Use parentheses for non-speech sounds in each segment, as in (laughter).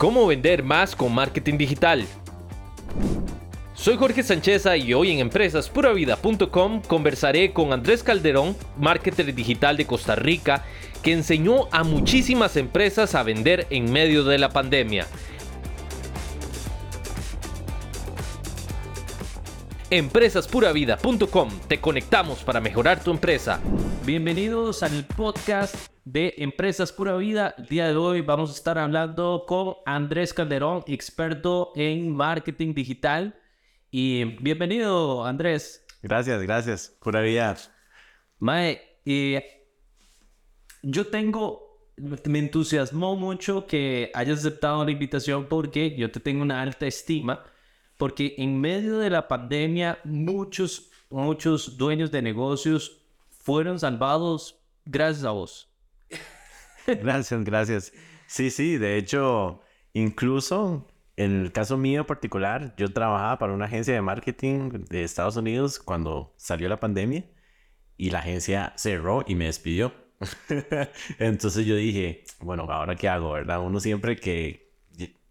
¿Cómo vender más con marketing digital? Soy Jorge Sancheza y hoy en empresaspuravida.com conversaré con Andrés Calderón, marketer digital de Costa Rica, que enseñó a muchísimas empresas a vender en medio de la pandemia. Empresaspuravida.com, te conectamos para mejorar tu empresa. Bienvenidos al podcast de Empresas Pura Vida. El día de hoy vamos a estar hablando con Andrés Calderón, experto en marketing digital. Y bienvenido, Andrés. Gracias, gracias. Pura vida. Mae, yo tengo, me entusiasmó mucho que hayas aceptado la invitación porque yo te tengo una alta estima, porque en medio de la pandemia muchos, muchos dueños de negocios fueron salvados gracias a vos. Gracias, gracias. Sí, sí, de hecho, incluso en el caso mío particular, yo trabajaba para una agencia de marketing de Estados Unidos cuando salió la pandemia y la agencia cerró y me despidió. (laughs) Entonces yo dije, bueno, ahora qué hago, ¿verdad? Uno siempre que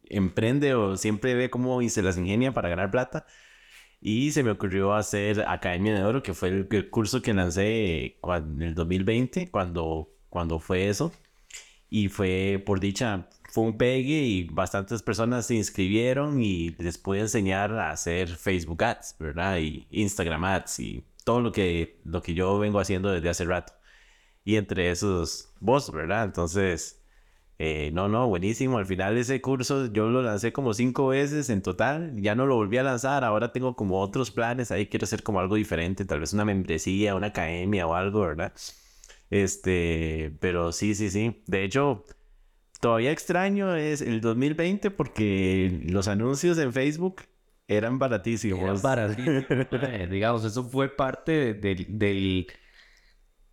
emprende o siempre ve cómo se las ingenia para ganar plata. Y se me ocurrió hacer Academia de Oro, que fue el, curso que lancé en el 2020, cuando, cuando fue eso. Y fue, por dicha, fue un pegue y bastantes personas se inscribieron y les pude enseñar a hacer Facebook Ads, ¿verdad? Y Instagram Ads y todo lo que, lo que yo vengo haciendo desde hace rato. Y entre esos, vos, ¿verdad? Entonces, eh, no, no, buenísimo. Al final de ese curso yo lo lancé como cinco veces en total. Ya no lo volví a lanzar. Ahora tengo como otros planes. Ahí quiero hacer como algo diferente. Tal vez una membresía, una academia o algo, ¿verdad? Este, pero sí, sí, sí. De hecho, todavía extraño es el 2020 porque los anuncios en Facebook eran baratísimos. Eh, digamos, eso fue parte del...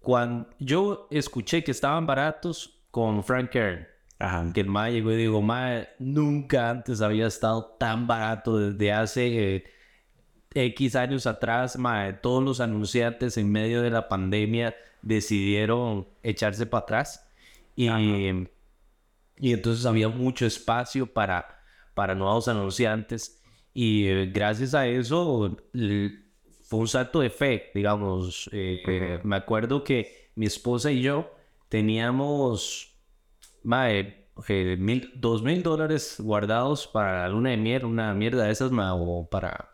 Cuando yo escuché que estaban baratos con Frank Kern. Ajá. Que el MA llegó y digo, MA, nunca antes había estado tan barato desde hace eh, X años atrás. Ma, todos los anunciantes en medio de la pandemia decidieron echarse para atrás y, y entonces había mucho espacio para, para nuevos anunciantes y eh, gracias a eso fue un salto de fe, digamos. Eh, eh, me acuerdo que mi esposa y yo teníamos mil, dos mil dólares guardados para la luna de miel, una mierda de esas, o para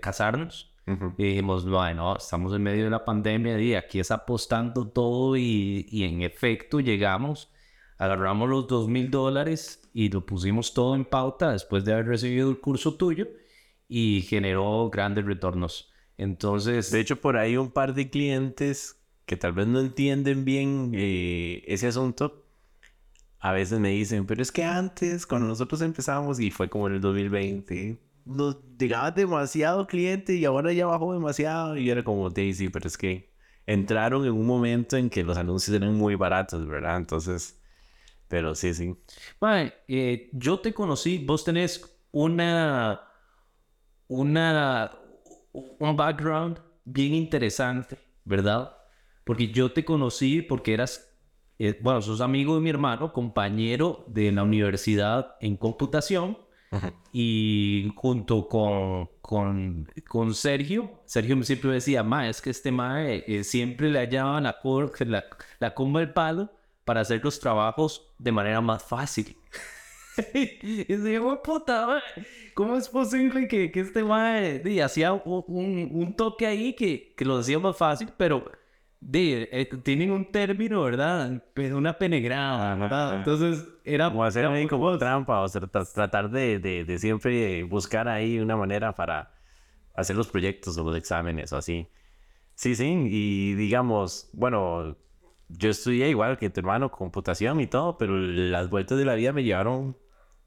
casarnos. Y dijimos, bueno, estamos en medio de la pandemia y aquí es apostando todo y, y en efecto llegamos, agarramos los dos mil dólares y lo pusimos todo en pauta después de haber recibido el curso tuyo y generó grandes retornos. Entonces... De hecho, por ahí un par de clientes que tal vez no entienden bien eh, ese asunto, a veces me dicen, pero es que antes, cuando nosotros empezamos, y fue como en el 2020, nos llegaba demasiado cliente y ahora ya bajó demasiado. Y era como, Daisy, pero es que entraron en un momento en que los anuncios eran muy baratos, ¿verdad? Entonces, pero sí, sí. Bueno, eh, yo te conocí, vos tenés una, una, un background bien interesante, ¿verdad? Porque yo te conocí porque eras, eh, bueno, sos amigo de mi hermano, compañero de la universidad en computación y junto con, con, con, Sergio, Sergio siempre decía, ma, es que este ma eh, siempre le hallaban la, la, la comba del palo para hacer los trabajos de manera más fácil. (laughs) y digo, puta, ¿cómo es posible que, que este ma hacía un, un, toque ahí que, que lo hacía más fácil, pero de, eh, tienen un término, ¿verdad? Una penegrada, ¿verdad? Entonces, era... Como hacer ahí como trampa, o sea, tratar de, de, de, siempre buscar ahí una manera para hacer los proyectos o los exámenes o así. Sí, sí, y digamos, bueno, yo estudié igual que tu hermano, computación y todo, pero las vueltas de la vida me llevaron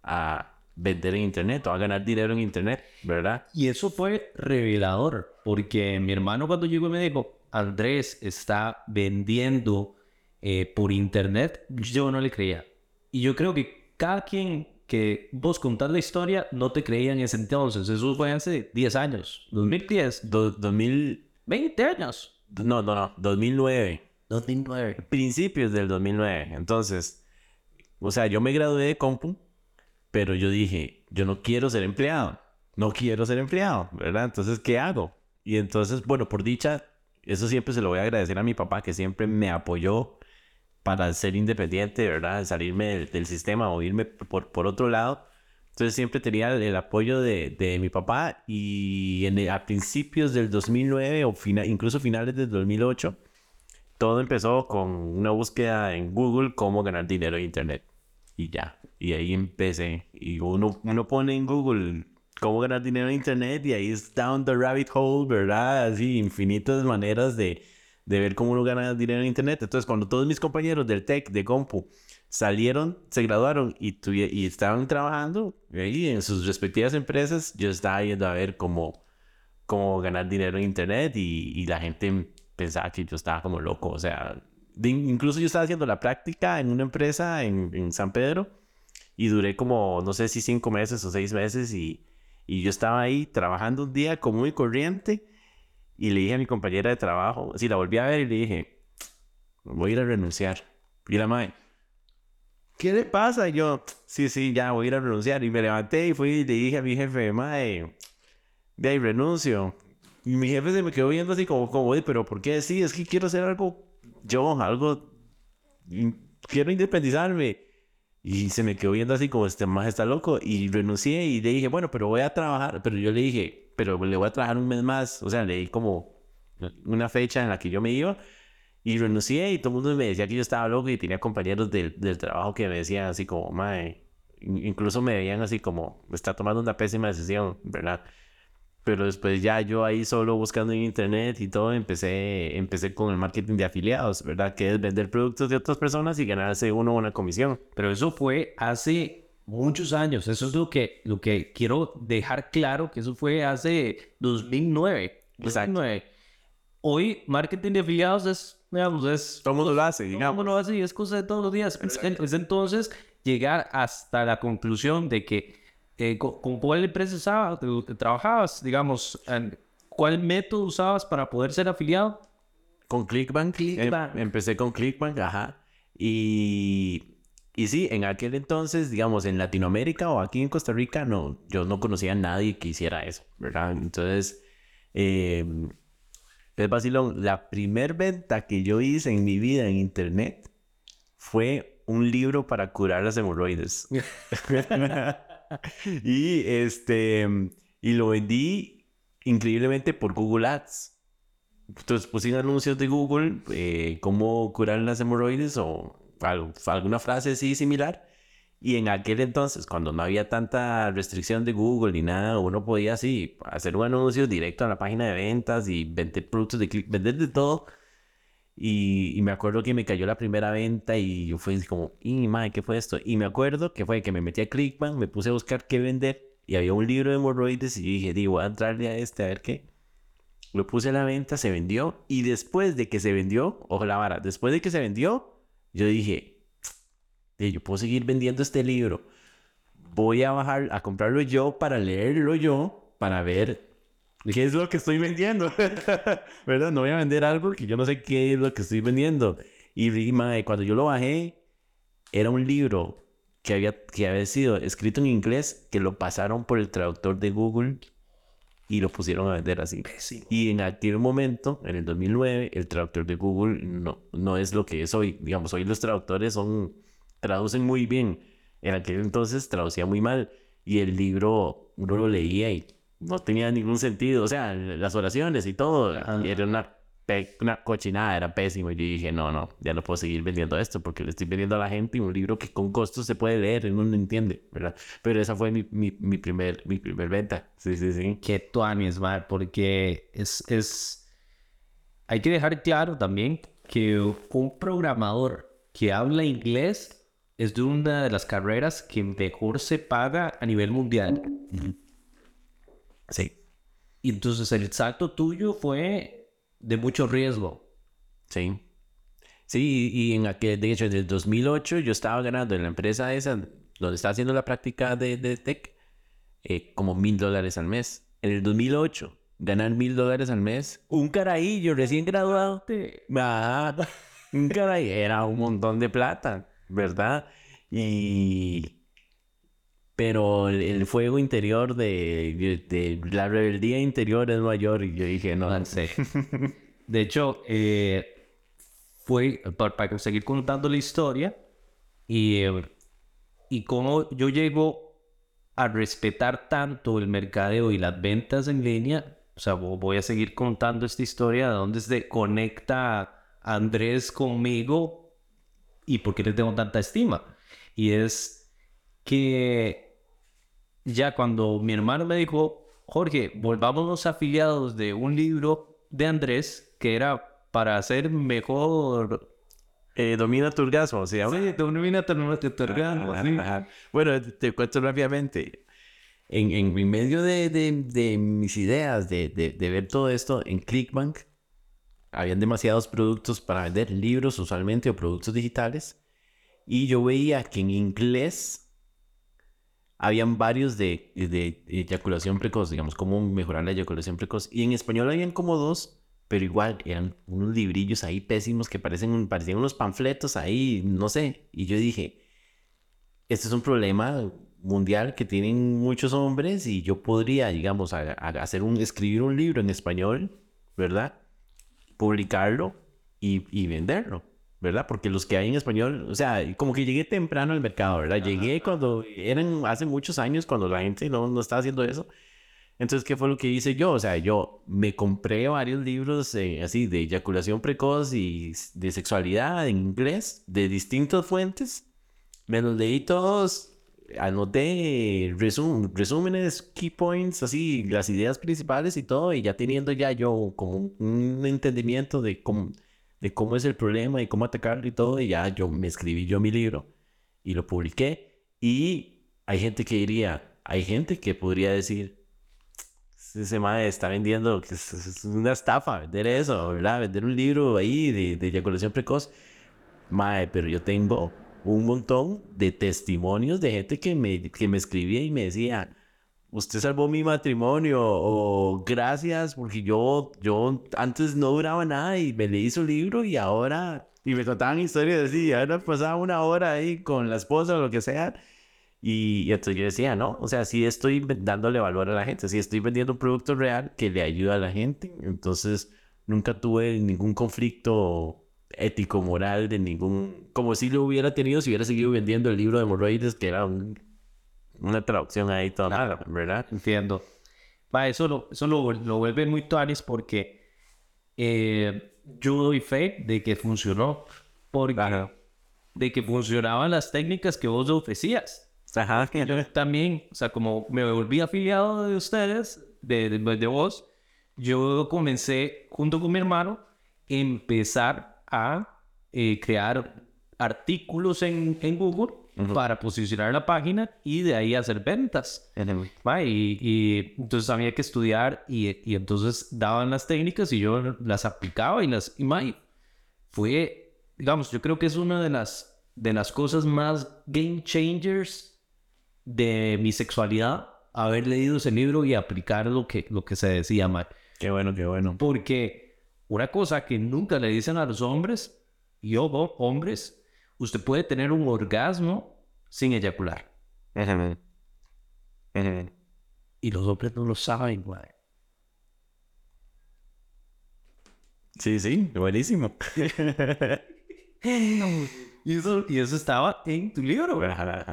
a vender en internet o a ganar dinero en internet, ¿verdad? Y eso fue revelador, porque mi hermano cuando llegó me dijo, Andrés está vendiendo eh, por internet, yo no le creía. Y yo creo que cada quien que vos contás la historia no te creía en ese entonces. Eso fue hace 10 años. 2010. 2020 años. No, no, no. 2009. 2009. Principios del 2009. Entonces, o sea, yo me gradué de compu Pero yo dije, yo no quiero ser empleado, no quiero ser empleado, ¿verdad? Entonces, ¿qué hago? Y entonces, bueno, por dicha, eso siempre se lo voy a agradecer a mi papá, que siempre me apoyó para ser independiente, ¿verdad? Salirme del, sistema o irme por, por otro lado. Entonces siempre tenía el, apoyo de, de, mi papá y en a principios del 2009 o incluso finales del 2008, todo empezó con una búsqueda en Google cómo ganar dinero en Internet. Y ya, y ahí empecé. Y uno, uno pone en Google cómo ganar dinero en Internet y ahí es down the rabbit hole, ¿verdad? Así, infinitas maneras de, de ver cómo uno gana dinero en Internet. Entonces, cuando todos mis compañeros del tech, de Compu, salieron, se graduaron y, y estaban trabajando ahí en sus respectivas empresas, yo estaba yendo a ver cómo, cómo ganar dinero en Internet y, y la gente pensaba que yo estaba como loco. O sea, incluso yo estaba haciendo la práctica en una empresa en, en, San Pedro y duré como, no sé si cinco meses o seis meses y, y yo estaba ahí trabajando un día como muy corriente y le dije a mi compañera de trabajo, así la volví a ver y le dije, voy a ir a renunciar. Y la madre, ¿qué le pasa? Y yo, sí, sí, ya voy a ir a renunciar. Y me levanté y fui y le dije a mi jefe, madre, de ahí renuncio. Y mi jefe se me quedó viendo así como, como, pero ¿por qué? Sí, es que quiero hacer algo, yo, algo, quiero independizarme. Y se me quedó viendo así como, este más está loco. Y renuncié y le dije, bueno, pero voy a trabajar. Pero yo le dije, pero le voy a trabajar un mes más. O sea, le di como una fecha en la que yo me iba. Y renuncié y todo el mundo me decía que yo estaba loco y tenía compañeros del, del trabajo que me decían así como, mae, incluso me veían así como, está tomando una pésima decisión, ¿verdad? Pero después ya yo ahí solo buscando en internet y todo, empecé, empecé con el marketing de afiliados, ¿verdad? Que es vender productos de otras personas y ganarse uno una comisión. Pero eso fue hace muchos años. Eso es lo que, lo que quiero dejar claro, que eso fue hace 2009. 2009. Hoy marketing de afiliados es, digamos, es... Todo el mundo lo hace, digamos. Todo el mundo lo hace y es cosa de todos los días. Es entonces llegar hasta la conclusión de que eh, ¿con, cuál empresa trabajabas? Digamos, ¿cuál método usabas para poder ser afiliado? Con Clickbank. Em, empecé con Clickbank, ajá. Y, y sí, en aquel entonces, digamos, en Latinoamérica o aquí en Costa Rica, no, yo no conocía a nadie que hiciera eso, ¿verdad? Entonces, eh, es vacilón. La primer venta que yo hice en mi vida en internet fue un libro para curar las hemorroides. (laughs) (laughs) y este, y lo vendí increíblemente por Google Ads. Entonces puse anuncios de Google, eh, cómo curar las hemorroides o alguna frase así similar. Y en aquel entonces, cuando no había tanta restricción de Google ni nada, uno podía así hacer un anuncio directo a la página de ventas y vender productos de clic, vender de todo y, me acuerdo que me cayó la primera venta y yo fui como, y madre, ¿qué fue esto? Y me acuerdo que fue que me metí a Clickbank, me puse a buscar qué vender y había un libro de hemorroides y dije, digo, voy a entrarle a este a ver qué. Lo puse a la venta, se vendió y después de que se vendió, ojo la vara, después de que se vendió, yo dije, yo puedo seguir vendiendo este libro. Voy a bajar, a comprarlo yo para leerlo yo, para ver ¿Qué es lo que estoy vendiendo? (laughs) ¿Verdad? No voy a vender algo que yo no sé qué es lo que estoy vendiendo. Y, cuando yo lo bajé, era un libro que había, que había sido escrito en inglés, que lo pasaron por el traductor de Google y lo pusieron a vender así. Y en aquel momento, en el 2009, el traductor de Google no, no es lo que es hoy. Digamos, hoy los traductores son, traducen muy bien. En aquel entonces traducía muy mal. Y el libro, uno lo leía y no tenía ningún sentido. O sea, las oraciones y todo, era una, una cochinada, era pésimo. Y yo dije, no, no, ya no puedo seguir vendiendo esto porque le estoy vendiendo a la gente un libro que con costo se puede leer, uno no entiende, ¿verdad? Pero esa fue mi, mi, mi primer, mi primer venta. Sí, sí, sí. Qué tuanis, man, porque es, es... Hay que dejar claro también que un programador que habla inglés es de una de las carreras que mejor se paga a nivel mundial. Sí. Y entonces el salto tuyo fue de mucho riesgo. Sí. Sí, y en aquel, de hecho, en el 2008 yo estaba ganando en la empresa esa, donde estaba haciendo la práctica de, de tech, eh, como mil dólares al mes. En el 2008, ganar mil dólares al mes, un carajillo recién graduado, ah, un carajillo, era un montón de plata, ¿verdad? Y pero el, el fuego interior de, de, la rebeldía interior es mayor y yo dije, no, No sé. (laughs) De hecho, eh, fue para, seguir contando la historia y, eh, y cómo yo llego a respetar tanto el mercadeo y las ventas en línea. O sea, vo- voy a seguir contando esta historia de dónde se conecta Andrés conmigo y por qué le tengo tanta estima. Y es que ya cuando mi hermano me dijo, Jorge, volvámonos afiliados de un libro de Andrés que era para hacer mejor... eh, domina tu orgasmo, se llama. Sí, te una terminal, Ajá, ajá. Bueno, te- te cuento rápidamente. En, en, en medio de, de, de mis ideas, de, de, de ver todo esto, en Clickbank habían demasiados productos para vender, libros usualmente o productos digitales. Y yo veía que en inglés habían varios de, de eyaculación precoz, digamos, cómo mejorar la eyaculación precoz. Y en español habían como dos, pero igual eran unos librillos ahí pésimos que parecen, parecían unos panfletos ahí, no sé. Y yo dije, este es un problema mundial que tienen muchos hombres y yo podría, digamos, hacer un, escribir un libro en español, ¿verdad? Publicarlo y, y venderlo, ¿verdad? Porque los que hay en español, o sea, como que llegué temprano al mercado, ¿verdad? Llegué cuando eran hace muchos años, cuando la gente no, no estaba haciendo eso. Entonces, ¿qué fue lo que hice yo? O sea, yo me compré varios libros eh, así de eyaculación precoz y de sexualidad en inglés, de distintas fuentes. Me los leí todos, anoté resum- resúmenes, key points, así, las ideas principales y todo, y ya teniendo ya yo como un entendimiento de cómo, de cómo es el problema y cómo atacarlo y todo, y ya yo me escribí yo mi libro y lo publiqué. Y hay gente que diría, hay gente que podría decir, ese mae está vendiendo, que es, una estafa vender eso, ¿verdad? Vender un libro ahí de, de eyaculación precoz. Mae, pero yo tengo un montón de testimonios de gente que me, que me escribía y me decía, usted salvó mi matrimonio o gracias porque yo, yo antes no duraba nada y me leí su libro y ahora, y me contaban historias así, ahora pasaba una hora ahí con la esposa o lo que sea. Y, y entonces yo decía, no, o sea, sí estoy dándole valor a la gente, sí estoy vendiendo un producto real que le ayuda a la gente. Entonces nunca tuve ningún conflicto ético, moral, de ningún... Como si lo hubiera tenido si hubiera seguido vendiendo el libro de hemorroides, que era un- una traducción ahí toda mala, ¿verdad? Entiendo. Va, eso lo, eso lo, lo vuelve muy tuanis porque eh, yo doy fe de que funcionó. Porque de que funcionaban las técnicas que vos ofrecías. Ajá, Yo también, o sea, como me volví afiliado de ustedes, de, de, de vos, yo comencé junto con mi hermano empezar a eh, crear artículos en, en Google para posicionar la página y de ahí hacer ventas. Y, y entonces había que estudiar y, y entonces daban las técnicas y yo las aplicaba y las... Y, ma, fue, digamos, yo creo que es una de las, de las cosas más game changers de mi sexualidad, haber leído ese libro y aplicar lo que, lo que se decía, ma. Qué bueno, qué bueno. Porque una cosa que nunca le dicen a los hombres, y ojo, hombres, usted puede tener un orgasmo sin eyacular. Y los hombres no lo saben, güey. Sí, sí, buenísimo. (laughs) Y eso, y eso estaba en tu libro, güey.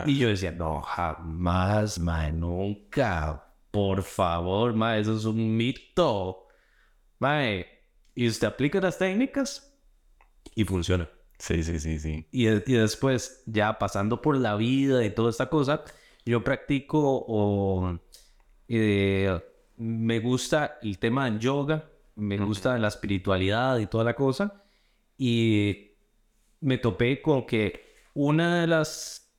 Y yo decía, no, jamás, man, nunca. Por favor, ma, eso es un mito. Mae, y usted aplica las técnicas y funciona. Sí, sí, sí, sí. Y, de- y después, ya pasando por la vida y toda esta cosa, yo practico o eh, me gusta el tema del yoga, me gusta la espiritualidad y toda la cosa. Y me topé con que una de las...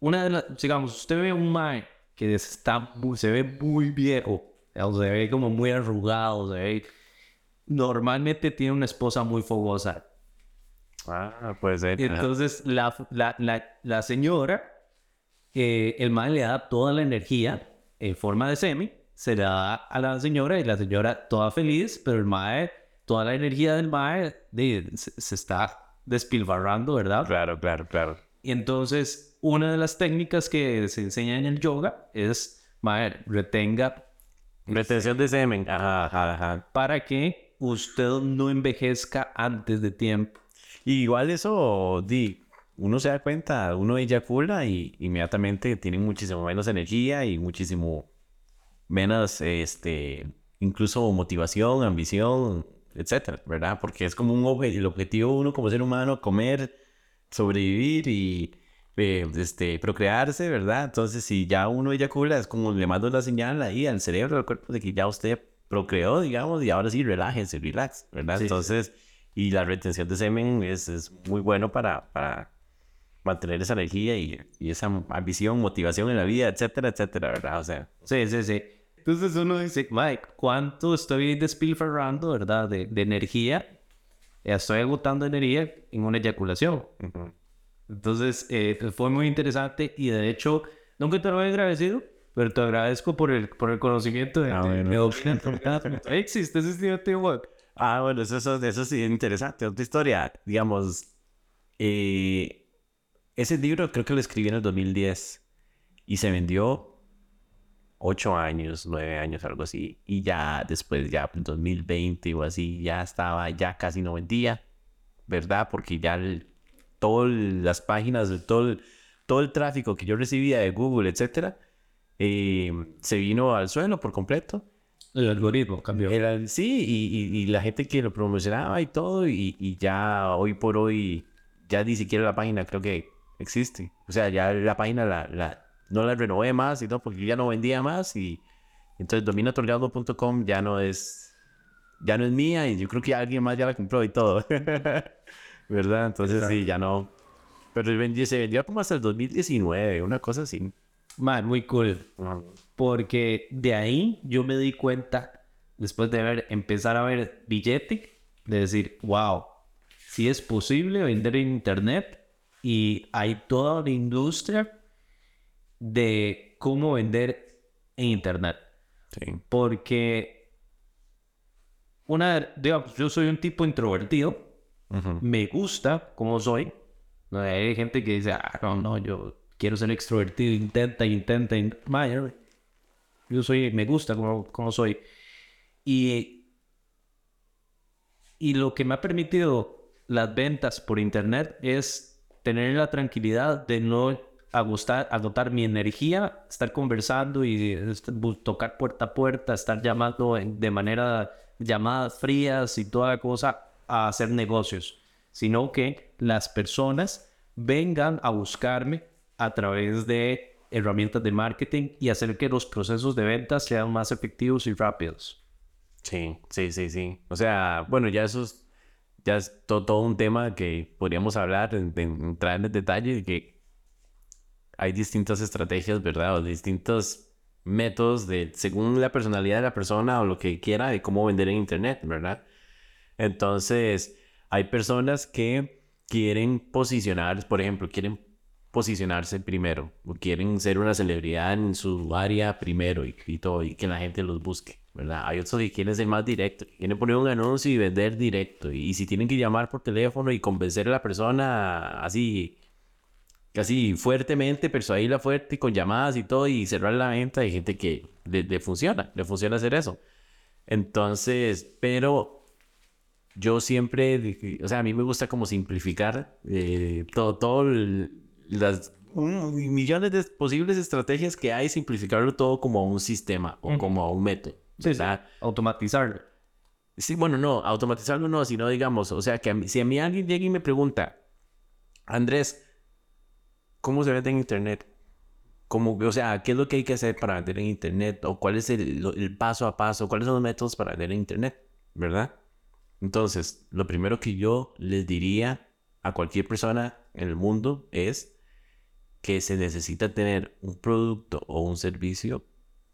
Una de las... Digamos, usted ve un mae que está, se ve muy viejo, o se ve como muy arrugado, se ve... Normalmente tiene una esposa muy fogosa. Ah, puede ser. Entonces la, la, la, la señora, eh, el mae le da toda la energía en forma de semi, se la da a la señora y la señora toda feliz, pero el mae, toda la energía del mae de- se, se está despilfarrando, ¿verdad? Claro, claro, claro. Y entonces una de las técnicas que se enseña en el yoga es, madre, retenga Retención de semen. Ajá, ajá, ajá. para que usted no envejezca antes de tiempo. Y igual eso, di, uno se da cuenta, uno eyacula y inmediatamente tiene muchísimo menos energía y muchísimo menos, este, incluso motivación, ambición, etcétera, ¿verdad? Porque es como un obje- el objetivo de uno como ser humano, comer, sobrevivir y eh, este, procrearse, ¿verdad? Entonces, si ya uno eyacula, es como le mando la señal ahí al cerebro, al cuerpo, de que ya usted procreó, digamos, y ahora sí, relájese, relax, ¿verdad? Sí. Entonces, y la retención de semen es, es muy bueno para, para mantener esa energía y, y esa ambición, motivación en la vida, etcétera, etcétera, ¿verdad? O sea, Sí, sí, sí. Entonces uno dice, Mike, ¿cuánto estoy despilfarrando, verdad, de, de energía? Estoy agotando energía en una eyaculación. Entonces, eh, fue muy interesante y de hecho, nunca te lo he agradecido, pero te agradezco por el, por el conocimiento de, Ah, de- bueno. de estudiante web. Ah, bueno, eso, eso, eso sí es interesante. Otra historia, digamos, eh, ese libro creo que lo escribí en el 2010 y se vendió ocho años, nueve años, algo así. Y ya después, ya en 2020 o así, ya estaba, ya casi no vendía, ¿verdad? Porque ya todas las páginas, todo el, todo el tráfico que yo recibía de Google, etcétera, eh, se vino al suelo por completo. El algoritmo cambió. Era- sí, y, y- y la gente que lo promocionaba y todo, y, y ya hoy por hoy, ya ni siquiera la página creo que existe. O sea, ya la página la, la- no la renové más y todo, porque ya no vendía más, y entonces dominatorgado.com ya no es, ya no es mía, y yo creo que alguien más ya la compró y todo. (laughs) ¿Verdad? Entonces sí, ya no. Pero se vendió como hasta el 2019, una cosa así. Man, muy cool. Porque de ahí yo me di cuenta, después de ver, empezar a ver billete, de decir, wow, si es posible vender en internet y hay toda una industria de cómo vender en internet. Sí. Porque una, digamos, yo soy un tipo introvertido, me gusta como soy. Hay gente que dice, ah, no, no, yo quiero ser extrovertido, intenta, intenta, in- Ma, yo, soy, me gusta como, como soy. Y, y lo que me ha permitido las ventas por internet es tener la tranquilidad de no agostar, agotar mi energía, estar conversando y tocar puerta a puerta, estar llamando de manera, llamadas frías y toda cosa a hacer negocios, sino que las personas vengan a buscarme a través de herramientas de marketing y hacer que los procesos de ventas sean más efectivos y rápidos. Sí, sí, sí, sí. O sea, bueno, ya eso es, ya es to- todo un tema que podríamos hablar, en, en- entrar en el detalle de que hay distintas estrategias, ¿verdad? O distintos métodos de, según la personalidad de la persona o lo que quiera, de cómo vender en Internet, ¿verdad? Entonces, hay personas que quieren posicionar, por ejemplo, quieren posicionarse primero, o quieren ser una celebridad en su área primero y, y todo, y que la gente los busque, ¿verdad? Hay otros que quieren ser más directos, quieren poner un anuncio y vender directo, y, si tienen que llamar por teléfono y convencer a la persona así, casi fuertemente, persuadirla fuerte y con llamadas y todo, y cerrar la venta, hay gente que le, le funciona, le funciona hacer eso. Entonces, pero yo siempre, o sea, a mí me gusta como simplificar eh, todo, todo el- las millones de posibles estrategias que hay, simplificarlo todo como a un sistema o como a un método. Sí, sí. Automatizarlo. Sí, bueno, no, automatizarlo no, sino digamos, o sea, que a mí- si a mí alguien llega y me pregunta, Andrés, ¿cómo se vende en Internet? Como, o sea, ¿qué es lo que hay que hacer para vender en Internet? ¿O cuál es el, el paso a paso? ¿Cuáles son los métodos para vender en Internet? ¿Verdad? Entonces, lo primero que yo les diría a cualquier persona en el mundo es que se necesita tener un producto o un servicio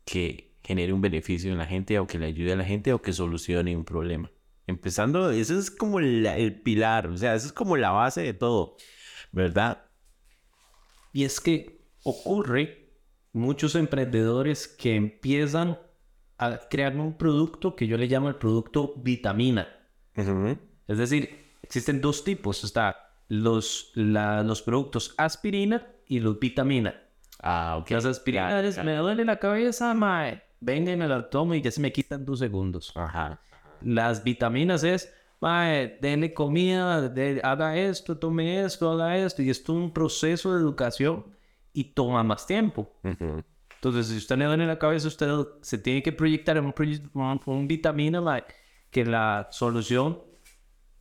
que genere un beneficio en la gente o que le ayude a la gente o que solucione un problema. Empezando, eso es como la- el pilar, o sea, eso es como la base de todo, ¿verdad? Y es que ocurre muchos emprendedores que empiezan a crear un producto que yo le llamo el producto vitamina. Es decir, existen dos tipos. Está los, la- los productos aspirina y los vitaminas. Ah, ok. Las aspirinas, me duele la cabeza, mae. Venga y me la tomo y ya se me quitan dos segundos. Ajá. Las vitaminas es, mae, denle comida, de- haga esto, tome esto, haga esto. Y esto es un proceso de educación y toma más tiempo. Ujú. Entonces, si usted le duele la cabeza, usted se tiene que proyectar en un, un- un vitamina mae, que la solución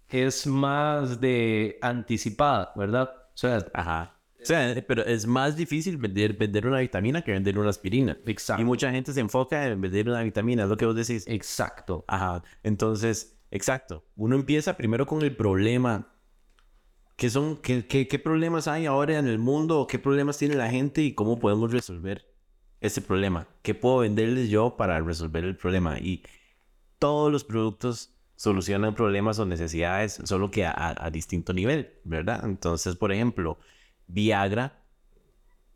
es más de anticipada, ¿verdad? O sea, Ajá. O sea, pero es más difícil vender, vender una vitamina que vender una aspirina. Exacto. Y mucha gente se enfoca en vender una vitamina, es lo que vos decís. exacto. Ajá. Entonces, exacto. Uno empieza primero con el problema. ¿Qué son, qué, qué, qué problemas hay ahora en el mundo? ¿Qué problemas tiene la gente y cómo podemos resolver ese problema? ¿Qué puedo venderles yo para resolver el problema? Y todos los productos solucionan problemas o necesidades, solo que a, a- a distinto nivel, ¿verdad? Entonces, por ejemplo, Viagra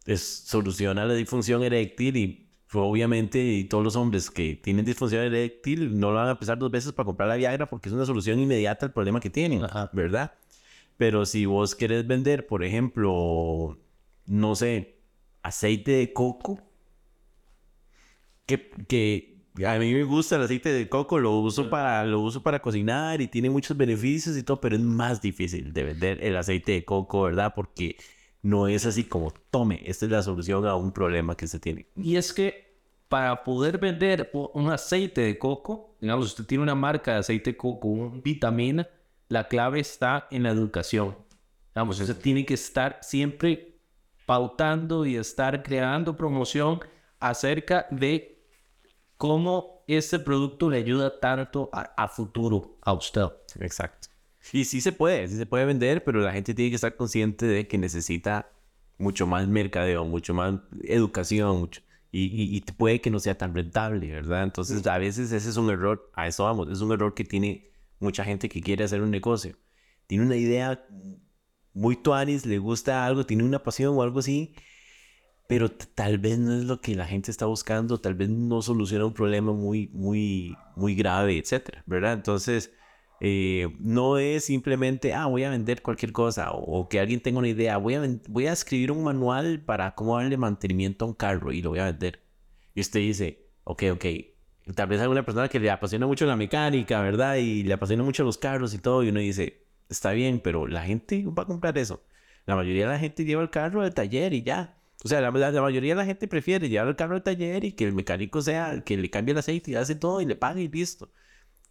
es, soluciona la disfunción eréctil y obviamente y todos los hombres que tienen disfunción eréctil no lo van a pensar dos veces para comprar la Viagra porque es una solución inmediata al problema que tienen, Ajá. ¿verdad? Pero si vos querés vender, por ejemplo, no sé, aceite de coco, que, que a mí me gusta el aceite de coco, lo uso para, lo uso para cocinar y tiene muchos beneficios y todo, pero es más difícil de vender el aceite de coco, ¿verdad? Porque no es así como, tome, esta es la solución a un problema que se tiene. Y es que para poder vender un aceite de coco, digamos, usted tiene una marca de aceite de coco, una vitamina, la clave está en la educación. Vamos, usted tiene que estar siempre pautando y estar creando promoción acerca de cómo este producto le ayuda tanto a, a futuro a usted. Exacto. Y sí se puede, sí se puede vender, pero la gente tiene que estar consciente de que necesita mucho más mercadeo, mucho más educación, mucho, y, y, y puede que no sea tan rentable, ¿verdad? Entonces, a veces ese es un error, a eso vamos, es un error que tiene mucha gente que quiere hacer un negocio. Tiene una idea muy tuanis, le gusta algo, tiene una pasión o algo así, pero tal vez no es lo que la gente está buscando, tal vez no soluciona un problema muy, muy, muy grave, etcétera, ¿verdad? Entonces, eh, no es simplemente, ah, voy a vender cualquier cosa, o, que alguien tenga una idea, voy a, voy a escribir un manual para cómo darle mantenimiento a un carro y lo voy a vender. Y usted dice, ok, ok, tal vez alguna persona que le apasiona mucho la mecánica, ¿verdad? Y le apasiona mucho los carros y todo, y uno dice, está bien, pero la gente va a comprar eso. La mayoría de la gente lleva el carro al taller y ya. O sea, la, la- mayoría de la gente prefiere llevar el carro al taller y que el mecánico sea que le cambie el aceite y hace todo y le pague y listo.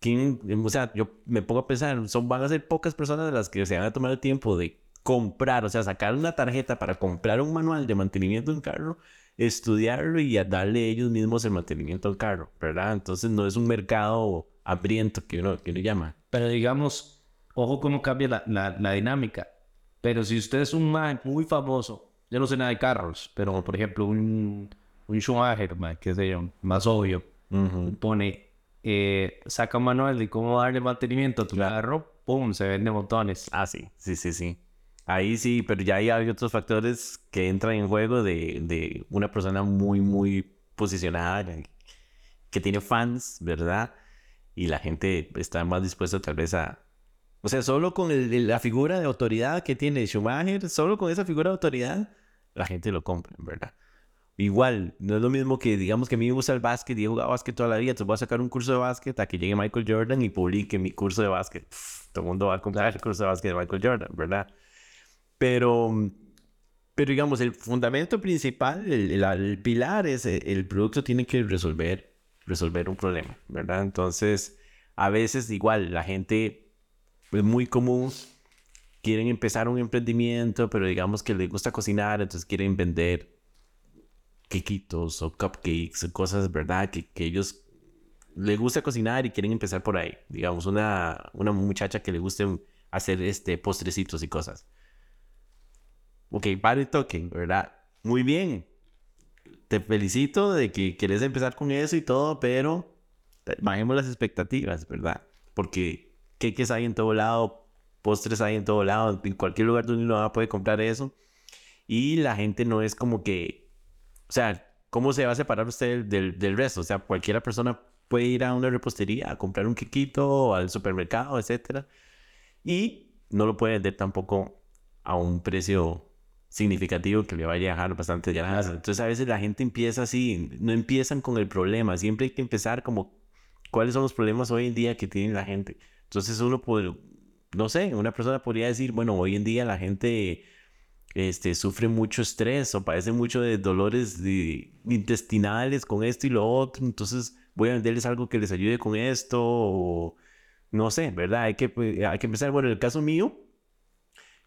¿Quién- o sea, yo me pongo a pensar, son, van a ser pocas personas de las que se van a tomar el tiempo de comprar, o sea, sacar una tarjeta para comprar un manual de mantenimiento de un carro, estudiarlo y a darle ellos mismos el mantenimiento al carro, ¿verdad? Entonces no es un mercado hambriento que uno, que uno llama. Pero digamos, ojo cómo cambia la, la, la dinámica. Pero si usted es un man muy famoso, yo no sé nada de carros, pero por ejemplo un, un Schumacher, man, qué sé yo, más obvio, Ujú. pone, eh, saca un manual de cómo darle mantenimiento a tu carro, pum, se vende montones. Ah, sí, sí, sí, sí. Ahí sí, pero ya hay, hay otros factores que entran en juego de, de una persona muy, muy posicionada, que- tiene fans, ¿verdad? Y la gente está más dispuesta tal vez a... O sea, solo con el- la figura de autoridad que tiene Schumacher, solo con esa figura de autoridad, la gente lo compra, ¿verdad? Igual, no es lo mismo que digamos que a mí me gusta el básquet y he jugado básquet toda la vida, entonces voy a sacar un curso de básquet a que llegue Michael Jordan y publique mi curso de básquet. Pff, todo el mundo va a comprar el curso de básquet de Michael Jordan, ¿verdad? Pero, pero digamos, el fundamento principal, el, el- el pilar es eh, el producto tiene que resolver, resolver un problema, ¿verdad? Entonces, a veces igual la gente es muy común, quieren empezar un emprendimiento, pero digamos que les gusta cocinar, entonces quieren vender quequitos o cupcakes o cosas, ¿verdad? Que, que ellos les gusta cocinar y quieren empezar por ahí. Digamos, una, una muchacha que le guste hacer este, postrecitos y cosas. Ok, pare y toque, ¿verdad? Muy bien. Te felicito de que quieres empezar con eso y todo, pero bajemos las expectativas, ¿verdad? Porque queques hay en todo lado, postres hay en todo lado, en cualquier lugar donde uno va poder comprar eso. Y la gente no es como que, o sea, ¿cómo se va a separar usted del, del resto? O sea, cualquiera persona puede ir a una repostería a comprar un quequito, al supermercado, etcétera. Y no lo puede vender tampoco a un precio significativo que le vaya a dejar bastante llamadas. Entonces a veces la gente empieza así, no empiezan con el problema, siempre hay que empezar como cuáles son los problemas hoy en día que tiene la gente. Entonces uno puede, no sé, una persona podría decir, bueno, hoy en día la gente este, sufre mucho estrés o padece mucho de dolores intestinales con esto y lo otro, entonces voy a venderles algo que les ayude con esto no sé, ¿verdad? Hay que, pues, hay que empezar, bueno, en el caso mío,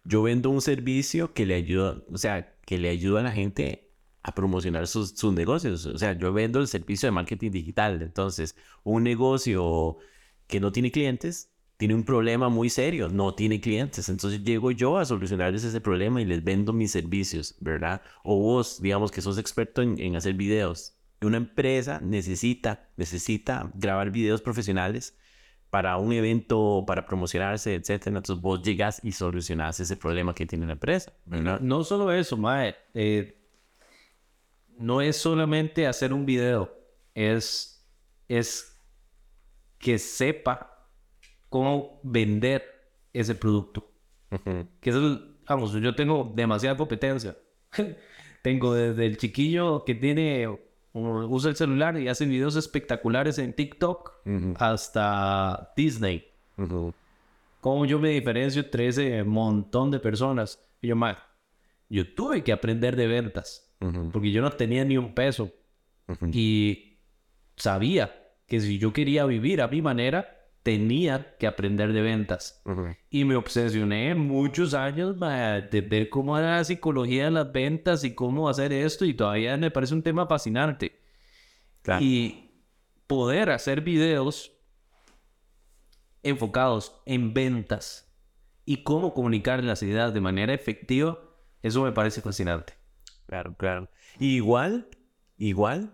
yo vendo un servicio que le ayuda, o sea, que le ayuda a la gente a promocionar sus, sus, negocios. O sea, yo vendo el servicio de marketing digital. Entonces, un negocio que no tiene clientes tiene un problema muy serio, no tiene clientes. Entonces llego yo a solucionarles ese problema y les vendo mis servicios, ¿verdad? O vos, digamos que sos experto en, en hacer videos. Una empresa necesita, necesita grabar videos profesionales para un evento, para promocionarse, etcétera. Entonces vos llegas y solucionas ese problema que tiene la empresa, ¿verdad? No solo eso, Mae. Eh, no es solamente hacer un video, es, es que sepa cómo vender ese producto. Que es vamos, yo tengo demasiada competencia. (laughs) tengo desde el chiquillo que tiene usa el celular y hace videos espectaculares en TikTok hasta Disney. ¿Cómo yo me diferencio entre ese montón de personas? Y yo, más, yo tuve que aprender de ventas porque yo no tenía ni un peso y sabía que si yo quería vivir a mi manera, tenía que aprender de ventas. Y me obsesioné muchos años de ver cómo era la psicología de las ventas y cómo hacer esto y todavía me parece un tema fascinante. Y poder hacer videos enfocados en ventas y cómo comunicar las ideas de manera efectiva, eso me parece fascinante. Claro, claro. igual, igual,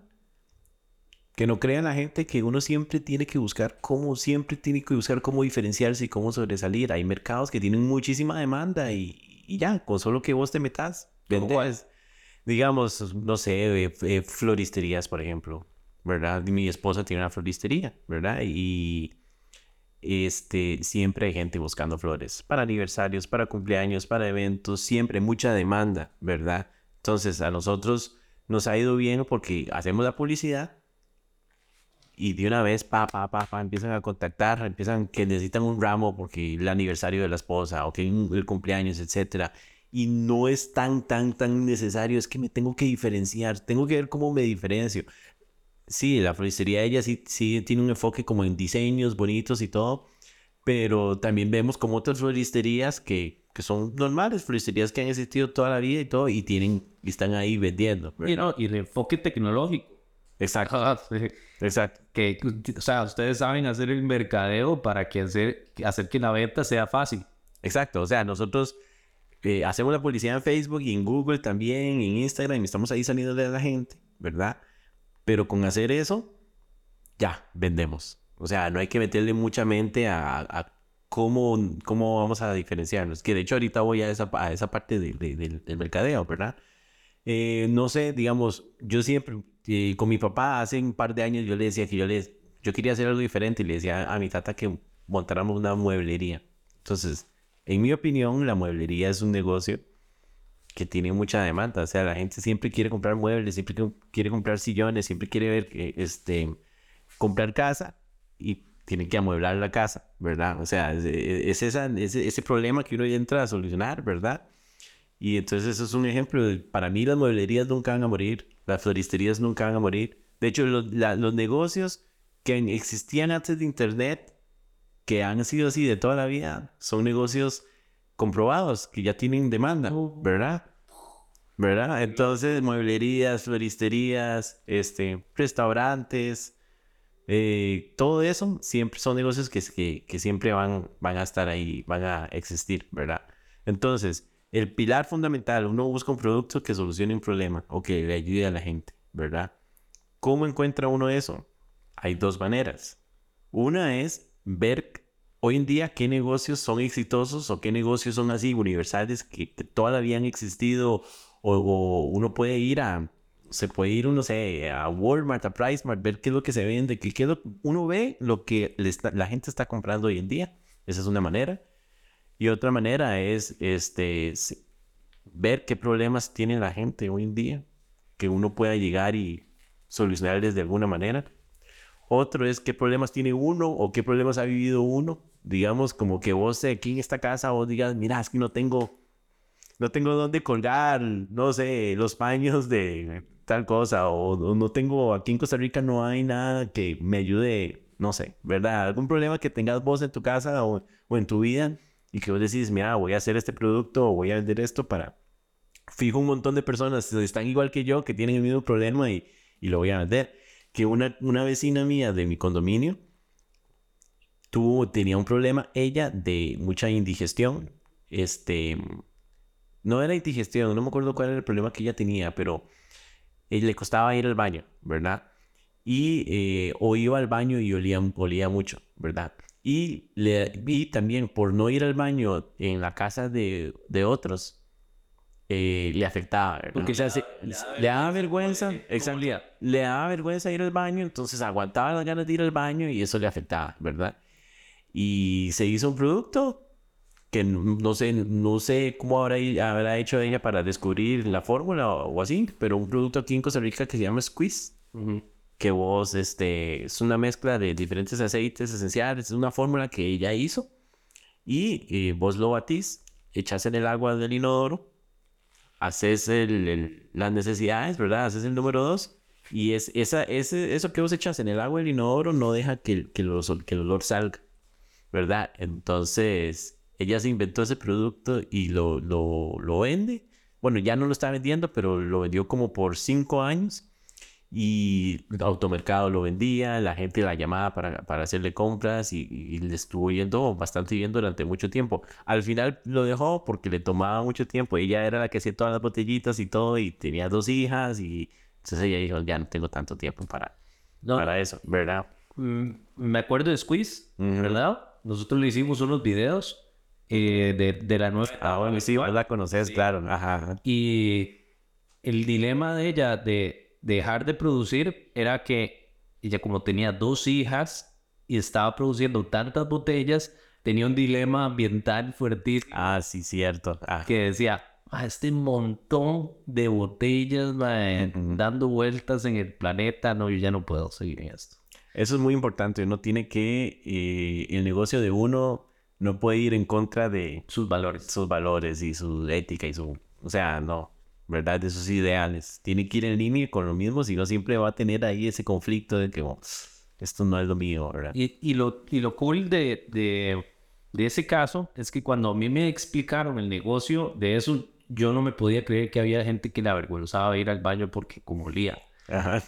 que no crean la gente que uno siempre tiene que buscar cómo, siempre tiene que buscar cómo diferenciarse y cómo sobresalir. Hay mercados que tienen muchísima demanda y, ya, con solo que vos te metas, vendes, digamos, no sé, eh, eh, floristerías, por ejemplo, ¿verdad? Mi esposa tiene una floristería, ¿verdad? Y este, siempre hay gente buscando flores para aniversarios, para cumpleaños, para eventos, siempre mucha demanda, ¿verdad? Entonces a nosotros nos ha ido bien porque hacemos la publicidad y de una vez, pa, pa, pa, pa, empiezan a contactar, empiezan que necesitan un ramo porque el aniversario de la esposa o que el cumpleaños, etcétera. Y no es tan, tan, tan necesario, es que me tengo que diferenciar, tengo que ver cómo me diferencio. Sí, la floristería ella sí, sí tiene un enfoque como en diseños bonitos y todo, pero también vemos como otras floristerías que, que son normales, floristerías que han existido toda la vida y todo, y tienen, y están ahí vendiendo. Y, no, y el enfoque tecnológico. Exacto. (laughs) Exacto. Que, o sea, ustedes saben hacer el mercadeo para que hacer, hacer que la venta sea fácil. Exacto. O sea, nosotros eh, hacemos la publicidad en Facebook y en Google también, en Instagram, y estamos ahí saliendo de la gente, ¿verdad? Pero con hacer eso, ya, vendemos. O sea, no hay que meterle mucha mente a, cómo, cómo vamos a diferenciarnos. Que de hecho ahorita voy a esa, a esa parte del mercadeo, ¿verdad? Eh, no sé, digamos, yo siempre, eh, con mi papá hace un par de años yo le decía que yo, le, yo quería hacer algo diferente y le decía a mi tata que montáramos una mueblería. Entonces, en mi opinión, la mueblería es un negocio que tiene mucha demanda. O sea, la gente siempre quiere comprar muebles, siempre quiere comprar sillones, siempre quiere ver, que este, comprar casa y tiene que amueblar la casa, ¿verdad? O sea, es, esa, ese, ese problema que uno entra a solucionar, ¿verdad? Y entonces eso es un ejemplo. para mí las mueblerías nunca van a morir, las floristerías nunca van a morir. De hecho, los, los negocios que existían antes de Internet, que han sido así de toda la vida, son negocios comprobados, que ya tienen demanda, ¿verdad? ¿Verdad? Entonces, mueblerías, floristerías, este, restaurantes, eh, todo eso siempre son negocios que, que, que, siempre van, van a estar ahí, van a existir, ¿verdad? Entonces, el pilar fundamental, uno busca un producto que solucione un problema o que le ayude a la gente, ¿verdad? ¿Cómo encuentra uno eso? Hay dos maneras. Una es ver hoy en día qué negocios son exitosos o qué negocios son así universales que, todavía han existido o, uno puede ir a, se puede ir, no sé, a Walmart, a PriceMart, ver qué es lo que se vende, qué, qué uno ve lo que la gente está comprando hoy en día. Esa es una manera. Y otra manera es, este, ver qué problemas tiene la gente hoy en día, que uno pueda llegar y solucionarles de alguna manera. Otro es qué problemas tiene uno o qué problemas ha vivido uno. Digamos, como que vos aquí en esta casa vos digas, mira, es que no tengo, no tengo dónde colgar, no sé, los paños de tal cosa, o, no tengo, aquí en Costa Rica no hay nada que me ayude, no sé, ¿verdad? Algún problema que tengas vos en tu casa o, o en tu vida y que vos decís, mira, voy a hacer este producto o voy a vender esto para... Fijo un montón de personas están igual que yo, que tienen el mismo problema y, y lo voy a vender. Que una, una vecina mía de mi condominio tuvo, tenía un problema, ella, de mucha indigestión. Este, no era indigestión, no me acuerdo cuál era el problema que ella tenía, pero eh, le costaba ir al baño, ¿verdad? Y eh, o iba al baño y olía, olía mucho, ¿verdad? Y le vi también por no ir al baño en la casa de, de otros, eh, le afectaba. Porque se hace, le daba vergüenza, exacto, le daba vergüenza ir al baño, entonces aguantaba las ganas de ir al baño y eso le afectaba, ¿verdad? Y se hizo un producto que no sé, no sé cómo habrá, habrá hecho ella para descubrir la fórmula o, así, pero un producto aquí en Costa Rica que se llama Squeeze que vos, este, es una mezcla de diferentes aceites esenciales, es una fórmula que ella hizo y eh, vos lo batís, echas en el agua del inodoro, haces el, las necesidades, ¿verdad? Haces el número dos y es, esa, ese, eso que vos echas en el agua del inodoro no deja que, que, que el olor salga, ¿verdad? Entonces, ella se inventó ese producto y lo, lo, lo vende. Bueno, ya no lo está vendiendo, pero lo vendió como por cinco años y Automercado lo vendía, la gente la llamaba para, para hacerle compras y, le estuvo yendo bastante bien durante mucho tiempo. Al final lo dejó porque le tomaba mucho tiempo. Ella era la que hacía todas las botellitas y todo y tenía dos hijas y entonces ella dijo, ya no tengo tanto tiempo para, para eso, ¿verdad? Mm, me acuerdo de Squeeze, ¿verdad? Nosotros le hicimos unos videos eh, de, de, la nueva... Ah, bueno, sí, vos la conoces, claro. Ajá. Y el dilema de ella de dejar de producir era que ella como tenía dos hijas y estaba produciendo tantas botellas, tenía un dilema ambiental fuertísimo. Ah, sí, cierto. Ah. Que decía, ah, este montón de botellas dando vueltas en el planeta, no, yo ya no puedo seguir en esto. Eso es muy importante, uno tiene que, eh, el negocio de uno no puede ir en contra de sus valores. Sus valores y su ética y su, o sea, no. ¿Verdad? De sus ideales. Tiene que ir en línea con lo mismo, si no siempre va a tener ahí ese conflicto de que esto no es lo mío, ¿verdad? Y, lo, y lo cool de, de, ese caso es que cuando a mí me explicaron el negocio de eso, yo no me podía creer que había gente que le avergonzaba ir al baño porque como olía.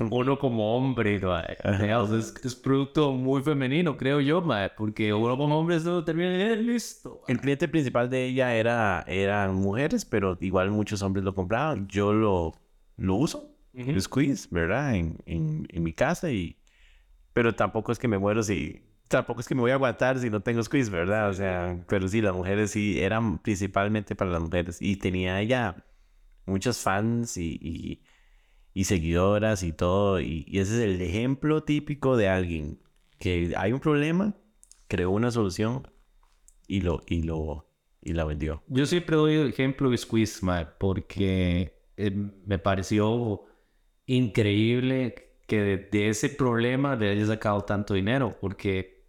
Uno como hombre, es, es, producto muy femenino, creo yo, porque uno como hombre no termina eh, listo. El cliente principal de ella era, eran mujeres, pero igual muchos hombres lo compraban. Yo lo, lo uso, el squeeze, ¿verdad? En, en, en, mi casa y... Pero tampoco es que me muero si... Tampoco es que me voy a aguantar si no tengo squeeze, ¿verdad? O sea, pero sí, las mujeres sí, eran principalmente para las mujeres. Y tenía ella muchos fans y y seguidoras y todo. Y, ese es el ejemplo típico de alguien que hay un problema, creó una solución y lo, y lo, y la vendió. Yo siempre doy el ejemplo de Squeeze, porque eh, me pareció increíble que de, ese problema le haya sacado tanto dinero, porque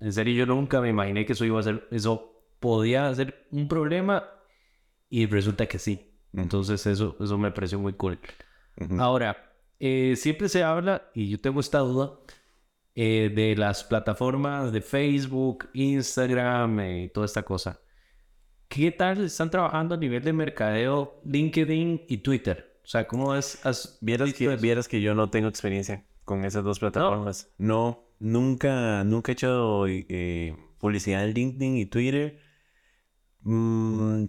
en serio yo nunca me imaginé que eso iba a ser, eso podía ser un problema y resulta que sí. Entonces eso, eso me pareció muy cool. Ahora, eh, siempre se habla, y yo tengo esta duda, eh, de las plataformas de Facebook, Instagram y toda esta cosa. ¿Qué tal están trabajando a nivel de mercadeo LinkedIn y Twitter? O sea, ¿cómo es? vieras, que, vieras que yo no tengo experiencia con esas dos plataformas. No, nunca, nunca he hecho eh, publicidad en LinkedIn y Twitter. Mm,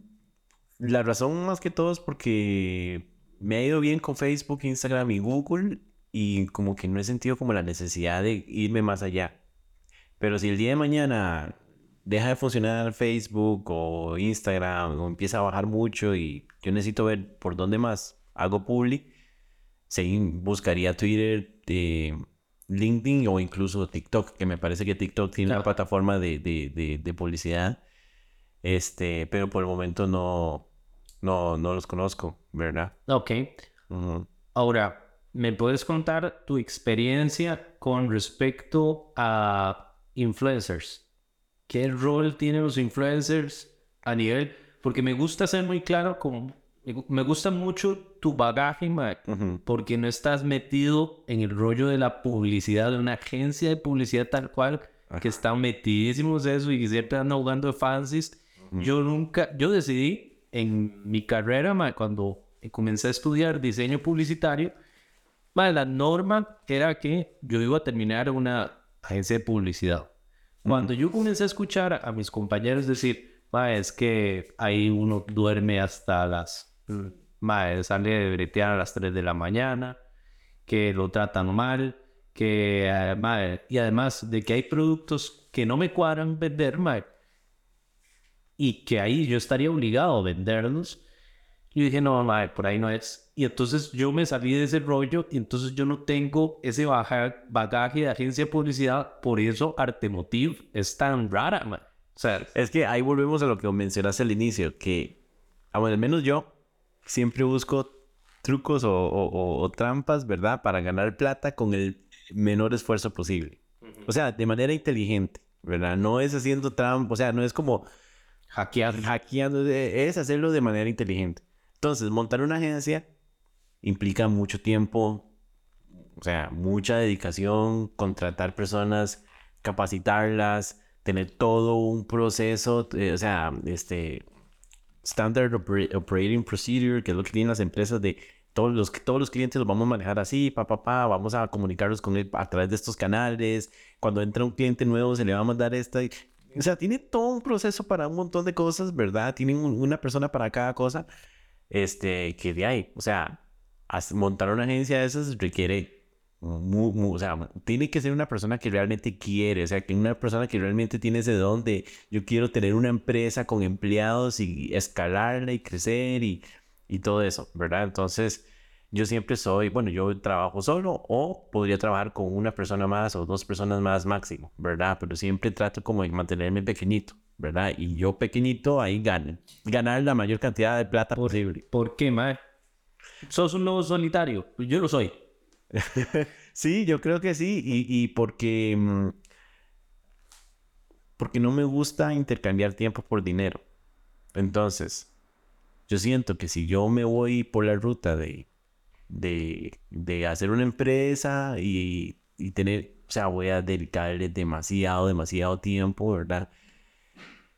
la razón más que todo es porque me ha ido bien con Facebook, Instagram y Google y como que no he sentido como la necesidad de irme más allá. Pero si el día de mañana deja de funcionar Facebook o Instagram o empieza a bajar mucho y yo necesito ver por dónde más hago public, sí, buscaría Twitter, eh, LinkedIn o incluso TikTok, que me parece que TikTok tiene una plataforma de, de, de, de publicidad. Este, pero por el momento no, no, no los conozco, ¿verdad? Ok. Ujú. Ahora, ¿me puedes contar tu experiencia con respecto a influencers? ¿Qué rol tienen los influencers a nivel? Porque me gusta ser muy claro con... Me gu- me gusta mucho tu bagaje, Ujú. porque no estás metido en el rollo de la publicidad, de una agencia de publicidad tal cual, que están metidísimos eso y siempre andan jugando de fancies. Yo nunca, yo decidí en mi carrera, ma, cuando comencé a estudiar diseño publicitario, ma, la norma era que yo iba a terminar una agencia de publicidad. Cuando yo comencé a escuchar a mis compañeros decir, ma, es que ahí uno duerme hasta las... Ma, sale de bretear a las 3 de la mañana, que lo tratan mal, que eh, ma, y además de que hay productos que no me cuadran vender, ma, y que ahí yo estaría obligado a venderlos. Yo dije, no, ma, por ahí no es. Y entonces yo me salí de ese rollo y entonces yo no tengo ese baja- bagaje de agencia de publicidad. Por eso Artemotiv es tan rara, ma. O sea, Es que ahí volvemos a lo que mencionaste al inicio, que ah, bueno, al menos yo siempre busco trucos o, o- o- o trampas, ¿verdad? Para ganar plata con el menor esfuerzo posible. O sea, de manera inteligente, ¿verdad? No es haciendo trampa, o sea, no es como hackear. hackeando, es hacerlo de manera inteligente. Entonces, montar una agencia implica mucho tiempo, o sea, mucha dedicación, contratar personas, capacitarlas, tener todo un proceso, eh, o sea, este standard opera- operating procedure, que es lo que tienen las empresas de todos los todos los clientes los vamos a manejar así, pa pa pa, vamos a comunicarlos con él a través de estos canales. Cuando entra un cliente nuevo se le va a mandar esta, o sea, tiene todo un proceso para un montón de cosas, ¿verdad? Tienen un- una persona para cada cosa. Este, que de ahí, o sea, montar una agencia de esas requiere, mu- mu- o sea, tiene que ser una persona que realmente quiere, o sea, que una persona que realmente tiene ese don de, yo quiero tener una empresa con empleados y escalarla y crecer y, y todo eso, ¿verdad? Entonces, yo siempre soy, bueno, yo trabajo solo o podría trabajar con una persona más o dos personas más máximo, ¿verdad? Pero siempre trato como de mantenerme pequeñito, ¿verdad? Y yo pequeñito ahí gano, ganar la mayor cantidad de plata posible. ¿Por qué, ma? ¿Sos un lobo solitario? Yo lo soy. (laughs) Sí, yo creo que sí, y, y porque, mm, porque no me gusta intercambiar tiempo por dinero. Entonces, yo siento que si yo me voy por la ruta de, de, de hacer una empresa y, y tener, o sea, voy a dedicarle demasiado, demasiado tiempo, ¿verdad?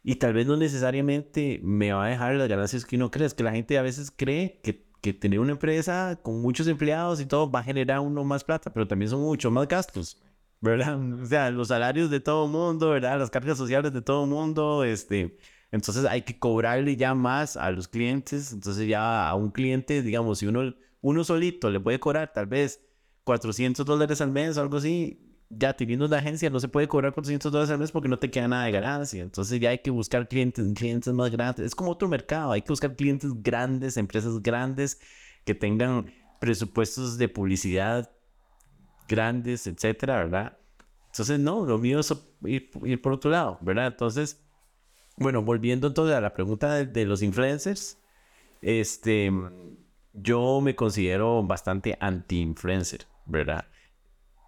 Y tal vez no necesariamente me va a dejar las ganancias que uno cree. Es que la gente a veces cree que, que tener una empresa con muchos empleados y todo va a generar uno más plata, pero también son mucho más gastos, ¿verdad? (laughs) O sea, los salarios de todo el mundo, ¿verdad? Las cargas sociales de todo el mundo, este... Entonces hay que cobrarle ya más a los clientes. Entonces ya a un cliente, digamos, si uno, uno solito le puede cobrar tal vez 400 dólares al mes o algo así, ya teniendo una agencia no se puede cobrar 400 dólares al mes porque no te queda nada de ganancia. Entonces ya hay que buscar clientes, clientes más grandes. Es como otro mercado, hay que buscar clientes grandes, empresas grandes que tengan presupuestos de publicidad grandes, etcétera, ¿verdad? Entonces, no, lo mío es ir, ir por otro lado, ¿verdad? Entonces, bueno, volviendo entonces a la pregunta de, de los influencers, este, yo me considero bastante anti-influencer, ¿verdad?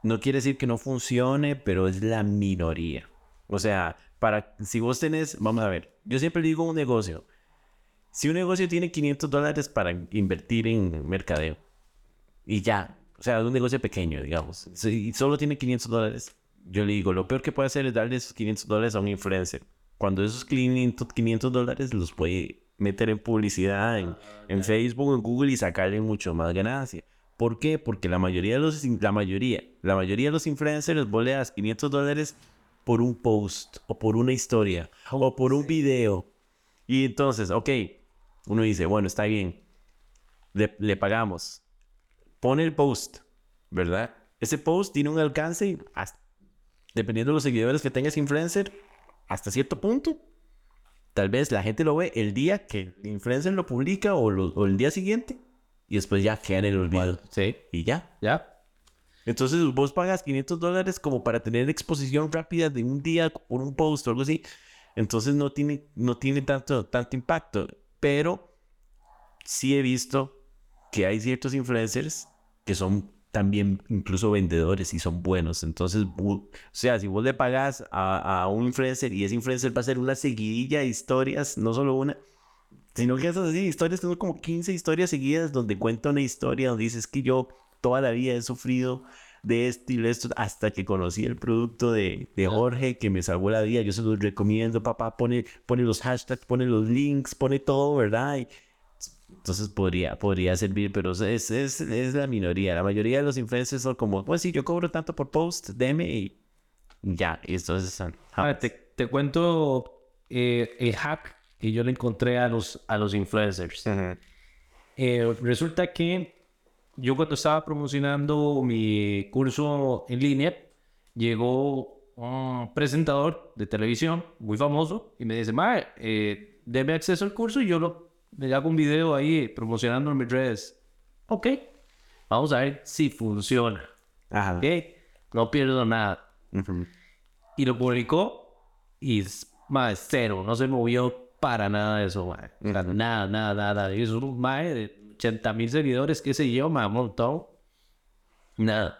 No quiere decir que no funcione, pero es la minoría. O sea, para, si vos tenés, vamos a ver, yo siempre digo un negocio. Si un negocio tiene 500 dólares para invertir en mercadeo y ya, o sea, un negocio pequeño, digamos, si solo tiene 500 dólares, yo le digo, lo peor que puede hacer es darle esos 500 dólares a un influencer. Cuando esos 500, 500 dólares los puede meter en publicidad, en, en Facebook, en Google y sacarle mucho más ganancia. ¿Por qué? Porque la mayoría de los, la mayoría, la mayoría de los influencers vos le das 500 dólares por un post o por una historia o por un video. Y entonces, ok, uno dice, bueno, está bien, le, le pagamos. Pone el post, ¿verdad? Ese post tiene un alcance, hasta- dependiendo de los seguidores que tenga ese influencer, hasta cierto punto. Tal vez la gente lo ve el día que el influencer lo publica o, lo- o el día siguiente y después ya queda en el olvido. Sí, Y ya. ya. Entonces vos pagas 500 dólares como para tener exposición rápida de un día por un post o algo así. Entonces no tiene, no tiene tanto, tanto impacto. Pero sí he visto que hay ciertos influencers que son también incluso vendedores y son buenos. Entonces, o sea, si vos le pagas a, a, un influencer y ese influencer va a hacer una seguidilla de historias, no solo una, sino que esas así, historias son como 15 historias seguidas donde cuenta una historia donde dices que yo toda la vida he sufrido de esto y de esto hasta que conocí el producto de, de Jorge que me salvó la vida. Yo se los recomiendo, papá, pone, pone los hashtags, pone los links, pone todo, ¿verdad? Y, entonces podría, podría servir, pero es, es, es, la minoría. La mayoría de los influencers son como, pues sí, yo cobro tanto por post, deme y ya. Y entonces ah, te, te, cuento eh, el hack que yo le encontré a los, a los influencers. Eh, resulta que yo cuando estaba promocionando mi curso en línea, llegó un presentador de televisión muy famoso y me dice, Mae, eh, deme acceso al curso y yo lo le hago un video ahí promocionando en mis redes. Ok, vamos a ver si funciona. Ajá. Ok, no pierdo nada. Y lo publicó y más cero, no se movió para nada de eso, Nada, nada, nada, nada. Y es un mae de 80 mil seguidores, qué sé yo, me montón. Nada.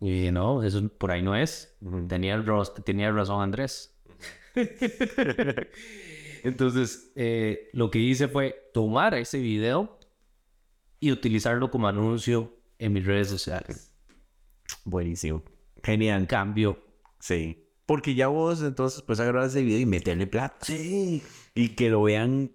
Y no, eso por ahí no es. tenía, tenía razón Andrés. (laughs) Entonces, eh, lo que hice fue tomar ese video y utilizarlo como anuncio en mis redes sociales. Buenísimo. Genial. Cambio. Sí. Porque ya vos entonces puedes agarrar ese video y meterle plata. Sí. Y que lo vean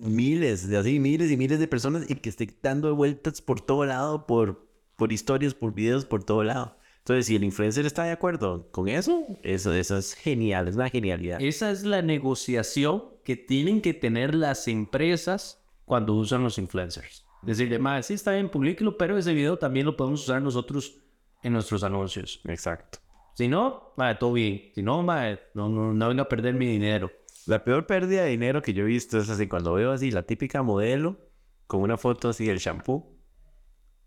miles, de así, miles y miles de personas y que esté dando vueltas por todo lado, por, por historias, por videos, por todo lado. Entonces, si el influencer está de acuerdo con eso, eso, eso es genial, es una genialidad. Esa es la negociación que tienen que tener las empresas cuando usan los influencers. Decirle, más, sí está bien, publíquelo, pero ese video también lo podemos usar nosotros en nuestros anuncios. Exacto. Si no, madre, todo bien. Si no, madre, no, no, no venga a perder mi dinero. La peor pérdida de dinero que yo he visto es así, cuando veo así la típica modelo con una foto así del shampoo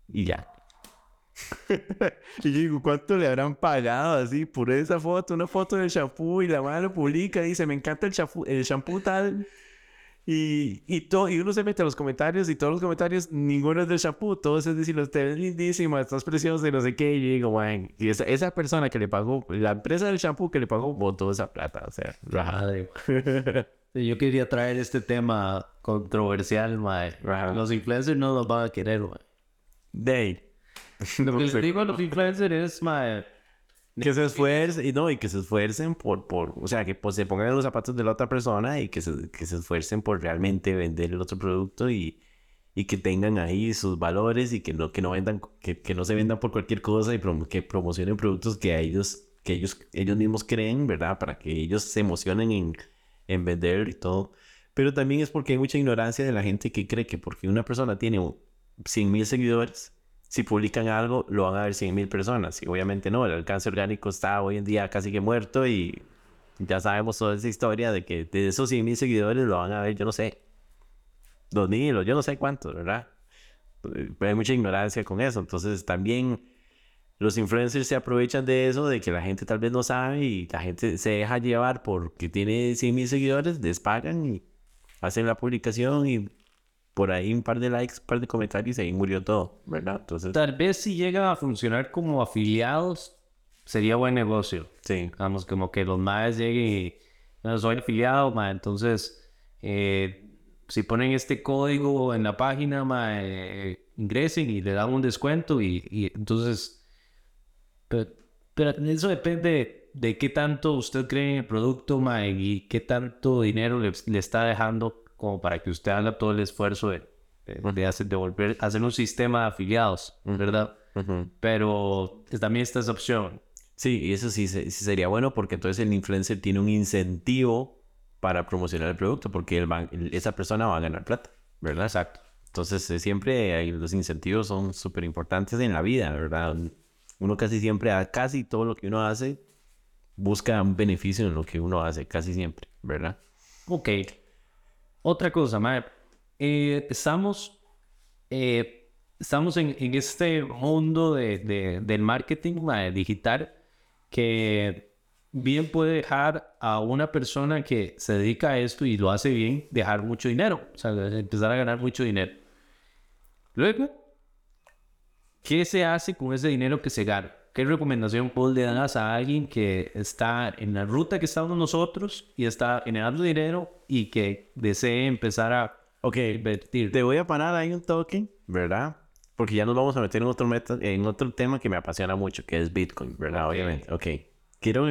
y ya. (laughs) y yo digo, ¿cuánto le habrán pagado así por esa foto? Una foto del shampoo y la madre lo publica y dice, me encanta el shampoo, el shampoo tal. Y, y, todo, y uno se mete a los comentarios y todos los comentarios, ninguno es del shampoo, todos es decir, usted es lindísima, estás preciosa y no sé qué. Y yo digo, man, y esa, esa, persona que le pagó, la empresa del shampoo que le pagó, botó esa plata, o sea, madre. (laughs) yo quería traer este tema controversial, man. Los influencers no los van a querer, man. Day. (laughs) Lo que les digo a los influencers es, mae, que se esfuercen y no y que se esfuercen por por o sea que pues, se pongan en los zapatos de la otra persona y que se, que se esfuercen por realmente vender el otro producto y, y que tengan ahí sus valores y que no que no vendan que, que no se vendan por cualquier cosa y que promocionen productos que a ellos que ellos ellos mismos creen verdad para que ellos se emocionen en, en vender y todo. Pero también es porque hay mucha ignorancia de la gente que cree que porque una persona tiene 100 mil seguidores si publican algo, lo van a ver 100 mil personas. Y obviamente no, el alcance orgánico está hoy en día casi que muerto y ya sabemos toda esa historia de que de esos 100 mil seguidores lo van a ver, yo no sé, 2000 o yo no sé cuántos, ¿verdad? Pero hay mucha ignorancia con eso. Entonces también los influencers se aprovechan de eso, de que la gente tal vez no sabe y la gente se deja llevar porque tiene 100 mil seguidores, les pagan y hacen la publicación y por ahí un par de likes, un par de comentarios y ahí murió todo, ¿verdad? Entonces... Tal vez si llega a funcionar como afiliados, sería buen negocio. Sí. Vamos, como que los más lleguen y, no, soy afiliado, ma, entonces, eh, si ponen este código en la página, ma, eh, ingresen y le dan un descuento y, y entonces, pero, pero, eso depende de qué tanto usted cree en el producto, ma, y qué tanto dinero le, le está dejando como para que usted haga todo el esfuerzo de, de, hacer, de volver a hacer un sistema de afiliados, ¿verdad? Pero también está esa opción. Sí, y eso sí, sí, sería bueno porque entonces el influencer tiene un incentivo para promocionar el producto porque el, esa persona va a ganar plata, ¿verdad? Exacto. Entonces eh, siempre los incentivos son súper importantes en la vida, ¿verdad? Uno casi siempre, casi todo lo que uno hace, busca un beneficio en lo que uno hace, casi siempre, ¿verdad? Ok. Otra cosa, Mae. Eh, estamos, eh, estamos en, en, este mundo de, de, del marketing digital que bien puede dejar a una persona que se dedica a esto y lo hace bien, dejar mucho dinero, o sea, empezar a ganar mucho dinero. Luego, ¿qué se hace con ese dinero que se gana? ¿Qué recomendación vos le das a alguien que está en la ruta que estamos nosotros y está generando dinero y que desee empezar a Ok, invertir? te voy a parar ahí un toque, ¿verdad? Porque ya nos vamos a meter en otro, meta- en otro tema que me apasiona mucho, que es Bitcoin, ¿verdad? Ok. Obviamente. Ok. Quiero...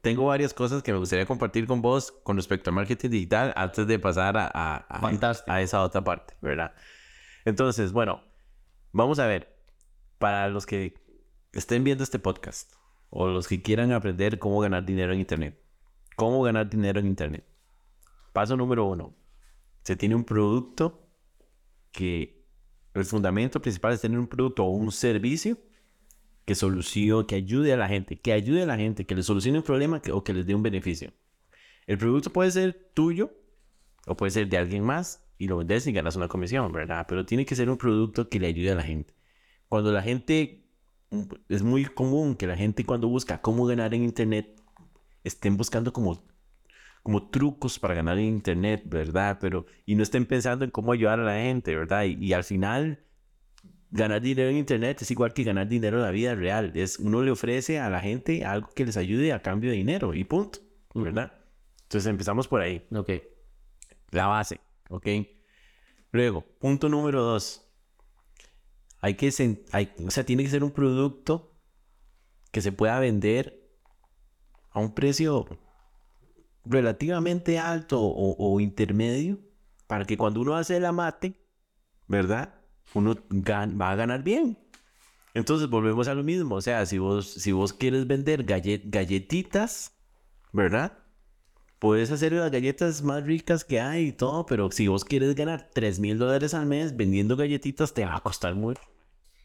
Tengo varias cosas que me gustaría compartir con vos con respecto al marketing digital antes de pasar a, a, a- a esa otra parte, ¿verdad? Entonces, bueno, vamos a ver. Para los que estén viendo este podcast o los que quieran aprender cómo ganar dinero en Internet. ¿Cómo ganar dinero en Internet? Paso número uno. Se tiene un producto que el fundamento principal es tener un producto o un servicio que solucione, que ayude a la gente, que ayude a la gente, que le solucione un problema que- o que les dé un beneficio. El producto puede ser tuyo o puede ser de alguien más y lo vendes y ganas una comisión, ¿verdad? Pero tiene que ser un producto que le ayude a la gente. Cuando la gente, es muy común que la gente cuando busca cómo ganar en Internet, estén buscando como como trucos para ganar en internet, ¿verdad? Pero, y no estén pensando en cómo ayudar a la gente, ¿verdad? Y, y al final, ganar dinero en internet es igual que ganar dinero en la vida real. Es, uno le ofrece a la gente algo que les ayude a cambio de dinero y punto, ¿verdad? Entonces empezamos por ahí, Ok. la base, ¿ok? Luego, punto número dos. Hay que, hay, o sea, tiene que ser un producto que se pueda vender a un precio relativamente alto o, intermedio para que cuando uno hace el amate, ¿verdad? Uno va a ganar bien. Entonces volvemos a lo mismo. O sea, si vos, si vos quieres vender galle- galletitas, ¿verdad? Puedes hacer las galletas más ricas que hay y todo, pero si vos quieres ganar 3 mil dólares al mes vendiendo galletitas, te va a costar mucho.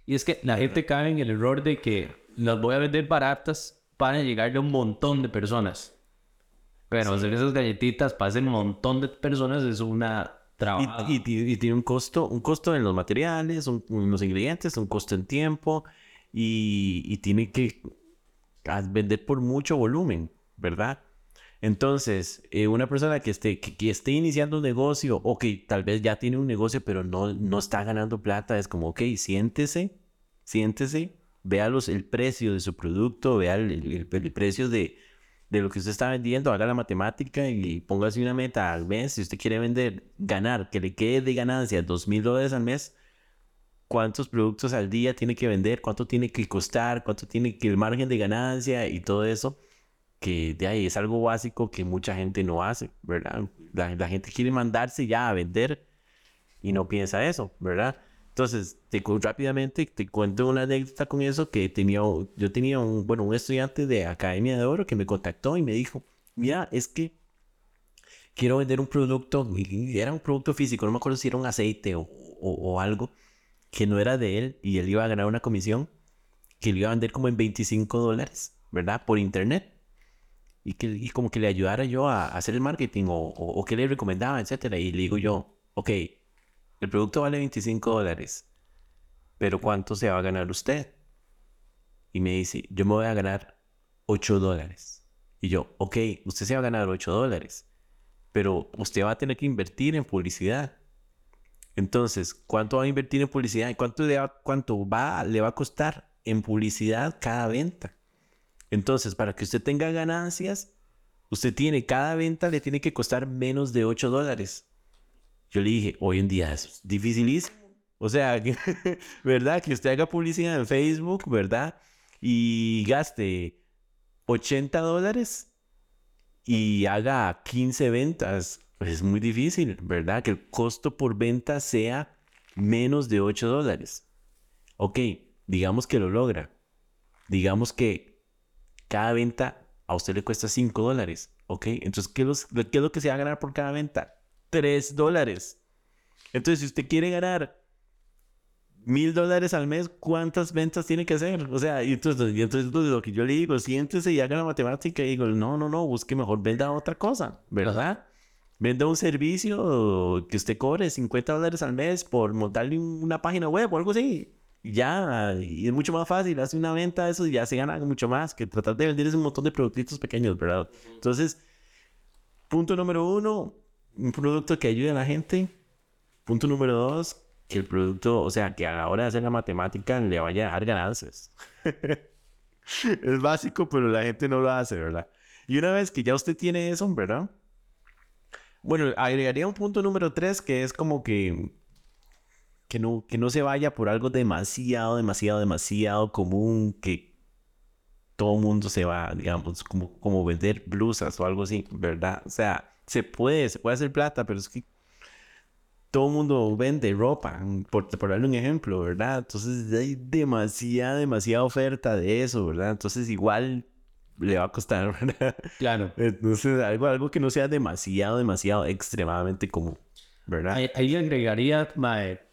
Y es que la gente cae en el error de que las voy a vender baratas para llegarle a un montón de personas. Pero hacer esas galletitas para hacer un montón de personas es una trabajo. Y, y ti- y tiene un costo, un costo en los materiales, un- en los ingredientes, un costo en tiempo y, y tiene que a- vender por mucho volumen, ¿verdad? Entonces, eh, una persona que esté, que, esté iniciando un negocio o que tal vez ya tiene un negocio pero no, no está ganando plata, es como, ok, siéntese, siéntese, vea los, el precio de su producto, vea el, el- el precio de, de lo que usted está vendiendo, haga la matemática y póngase una meta al mes. Si usted quiere vender, ganar, que le quede de ganancia dos mil dólares al mes, ¿cuántos productos al día tiene que vender? ¿Cuánto tiene que costar? ¿Cuánto tiene que el margen de ganancia y todo eso? Que de ahí es algo básico que mucha gente no hace, ¿verdad? La, la gente quiere mandarse ya a vender y no piensa eso, ¿verdad? Entonces, te, rápidamente te cuento una anécdota con eso que tenía, yo tenía un, bueno, un estudiante de Academia de Oro que me contactó y me dijo, mira, es que quiero vender un producto, era un producto físico, no me acuerdo si era un aceite o, o- o algo, que no era de él y él iba a ganar una comisión que le iba a vender como en 25 dólares, ¿verdad? Por internet. Y, que, y como que le ayudara yo a, hacer el marketing o, o, o que le recomendaba, etcétera. Y le digo yo, ok, el producto vale 25 dólares, pero ¿cuánto se va a ganar usted? Y me dice, yo me voy a ganar 8 dólares. Y yo, ok, usted se va a ganar 8 dólares, pero usted va a tener que invertir en publicidad. Entonces, ¿cuánto va a invertir en publicidad? ¿Y cuánto le va, cuánto va, le va a costar en publicidad cada venta? Entonces, para que usted tenga ganancias, usted tiene, cada venta le tiene que costar menos de 8 dólares. Yo le dije, hoy en día es dificilísimo. O sea, (laughs) ¿verdad? Que usted haga publicidad en Facebook, ¿verdad? Y gaste 80 dólares y haga 15 ventas. Pues es muy difícil, ¿verdad? Que el costo por venta sea menos de 8 dólares. Ok, digamos que lo logra. Digamos que cada venta a usted le cuesta 5 dólares. Ok, entonces, ¿qué qué es lo que se va a ganar por cada venta? 3 dólares. Entonces, si usted quiere ganar mil dólares al mes, ¿cuántas ventas tiene que hacer? O sea, y entonces, y entonces entonces lo que yo le digo, siéntese y haga la matemática y digo, no, no, no, busque mejor, venda otra cosa, ¿verdad? Venda un servicio que usted cobre 50 dólares al mes por montarle una página web o algo así. Ya, y es mucho más fácil, hace una venta de eso y ya se gana mucho más que tratar de vender ese montón de productitos pequeños, ¿verdad? Entonces, punto número uno, un producto que ayude a la gente. Punto número dos, que el producto, o sea, que a la hora de hacer la matemática le vaya a dar ganancias. (laughs) es básico, pero la gente no lo hace, ¿verdad? Y una vez que ya usted tiene eso, ¿verdad? Bueno, agregaría un punto número tres que es como que que no, que no se vaya por algo demasiado, demasiado, demasiado común, que todo el mundo se va, digamos, como, como vender blusas o algo así, ¿verdad? O sea, se puede, se puede hacer plata, pero es que todo el mundo vende ropa, por, por darle un ejemplo, ¿verdad? Entonces hay demasiada, demasiada oferta de eso, ¿verdad? Entonces igual le va a costar, (laughs) ¿verdad? Claro. Entonces algo, algo que no sea demasiado, demasiado, extremadamente común, ¿verdad? Ahí, ahí agregaría, mae,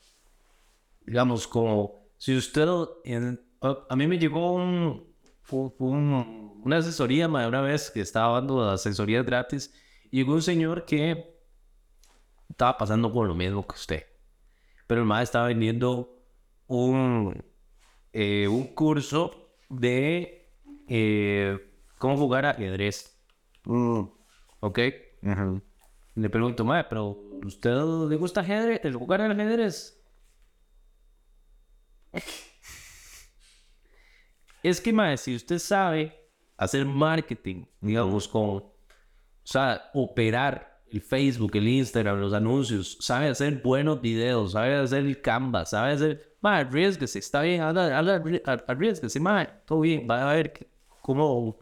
digamos, como si usted, en, a, a mí me llegó un, una asesoría, una vez que estaba dando asesorías gratis, y llegó un señor que estaba pasando por lo mismo que usted. Pero el mae estaba vendiendo un, eh, un curso de eh, cómo jugar ajedrez. Mm, ¿Ok? Le pregunto, mae, pero ¿usted le gusta ajedrez? ¿El jugar al ajedrez? Es que, mae, si usted sabe hacer marketing, digamos, con, o sea, operar el Facebook, el Instagram, los anuncios, sabe hacer buenos videos, sabe hacer el Canva, sabe hacer, mae, arriesguese, está bien, arri- ar- arriesguese, mae, todo bien, va a ver cómo,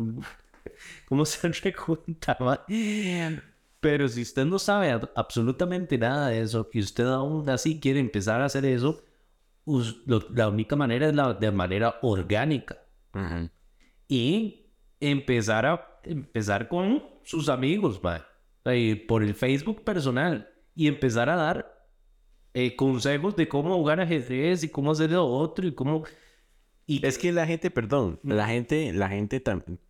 (laughs) cómo se recunta, mae. Pero si usted no sabe ab- absolutamente nada de eso y usted aún así quiere empezar a hacer eso, lo- la única manera es la de manera orgánica. Ujú. y empezar a empezar con sus amigos, eh, por el Facebook personal y empezar a dar eh, consejos de cómo jugar ajedrez y cómo hacer lo otro y cómo y Es que la gente, perdón, la gente, la gente también,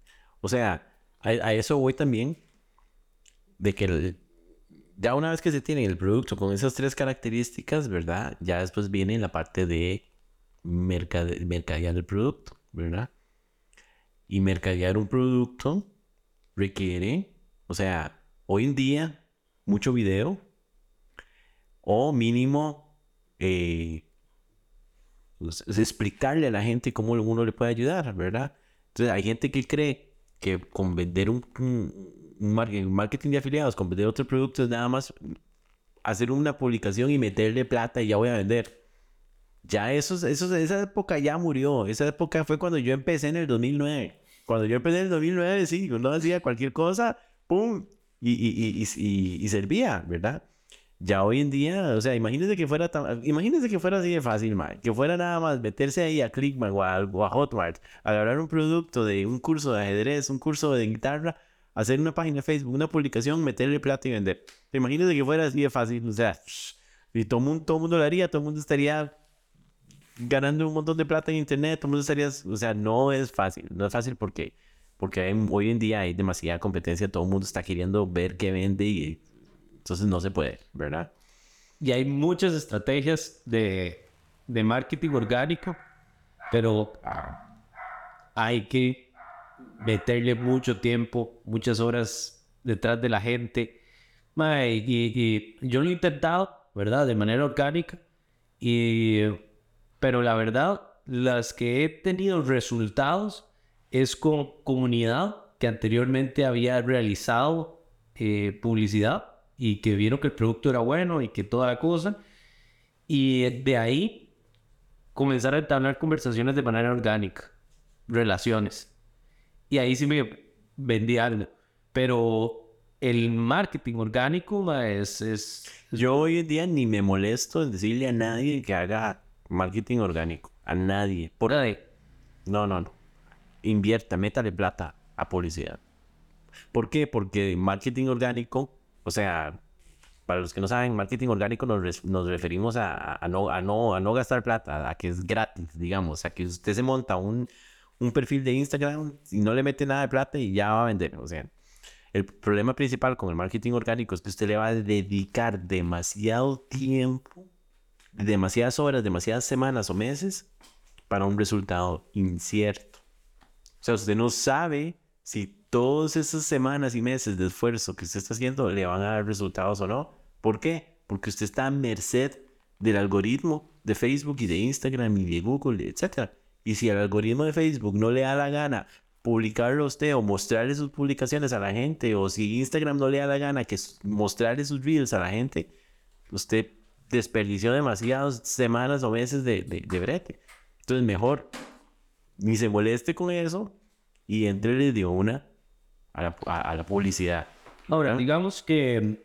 o sea, a, a eso voy también, de que el- ya una vez que se tiene el producto con esas tres características, ¿verdad? Ya después viene la parte de mercade- mercadear el producto, ¿verdad? Y mercadear un producto requiere, o sea, hoy en día, mucho video o mínimo eh, explicarle a la gente cómo uno le puede ayudar, ¿verdad? Entonces hay gente que cree que con vender un- un mar- un marketing de afiliados, vender otro producto es nada más hacer una publicación y meterle plata y ya voy a vender. Ya eso, eso, esa época ya murió. Esa época fue cuando yo empecé en el 2009. Cuando yo empecé en el 2009, sí, uno hacía cualquier cosa, ¡pum! Y, y, y, y, servía, ¿verdad? Ya hoy en día, o sea, imagínense que fuera tan, imagínense que fuera así de fácil, man. Que fuera nada más meterse ahí a Clickbank o a, o a Hotmart, agarrar un producto de un curso de ajedrez, un curso de guitarra, hacer una página de Facebook, una publicación, meterle plata y vender. Imagínense que fuera así de fácil, o sea, y todo el mundo, todo mundo lo haría, todo el mundo estaría ganando un montón de plata en internet, todo el mundo estaría, o sea, no es fácil, no es fácil porque, porque hoy en día hay demasiada competencia, todo el mundo está queriendo ver qué vende y entonces no se puede, ¿verdad? Y hay muchas estrategias de, de marketing orgánico, pero hay que meterle mucho tiempo, muchas horas detrás de la gente. Y, y yo lo he intentado, ¿verdad? De manera orgánica. Y, pero la verdad, las que he tenido resultados es con comunidad que anteriormente había realizado eh, publicidad y que vieron que el producto era bueno y que toda la cosa. Y de ahí comenzar a entablar conversaciones de manera orgánica, relaciones. Y ahí sí me vendí algo. Pero el marketing orgánico ma, es, es, Yo hoy en día ni me molesto en decirle a nadie que haga marketing orgánico, a nadie. Por, de no, no, no. Invierta, métale plata a publicidad. ¿Por qué? Porque marketing orgánico, o sea, para los que no saben, marketing orgánico nos, nos referimos a- a no, a, no, a no gastar plata, a que es gratis, digamos, a que usted se monta un, un perfil de Instagram y no le mete nada de plata y ya va a vender. O sea, el problema principal con el marketing orgánico es que usted le va a dedicar demasiado tiempo, demasiadas horas, demasiadas semanas o meses para un resultado incierto. O sea, usted no sabe si todas esas semanas y meses de esfuerzo que usted está haciendo le van a dar resultados o no. ¿Por qué? Porque usted está a merced del algoritmo de Facebook y de Instagram y de Google, etc. Y si el algoritmo de Facebook no le da la gana publicarlo a usted o mostrarle sus publicaciones a la gente, o si Instagram no le da la gana que mostrarle sus reels a la gente, usted desperdició demasiadas semanas o meses de, de, brete. Entonces, mejor ni se moleste con eso y entre de una a la, a, la publicidad. Ahora, digamos que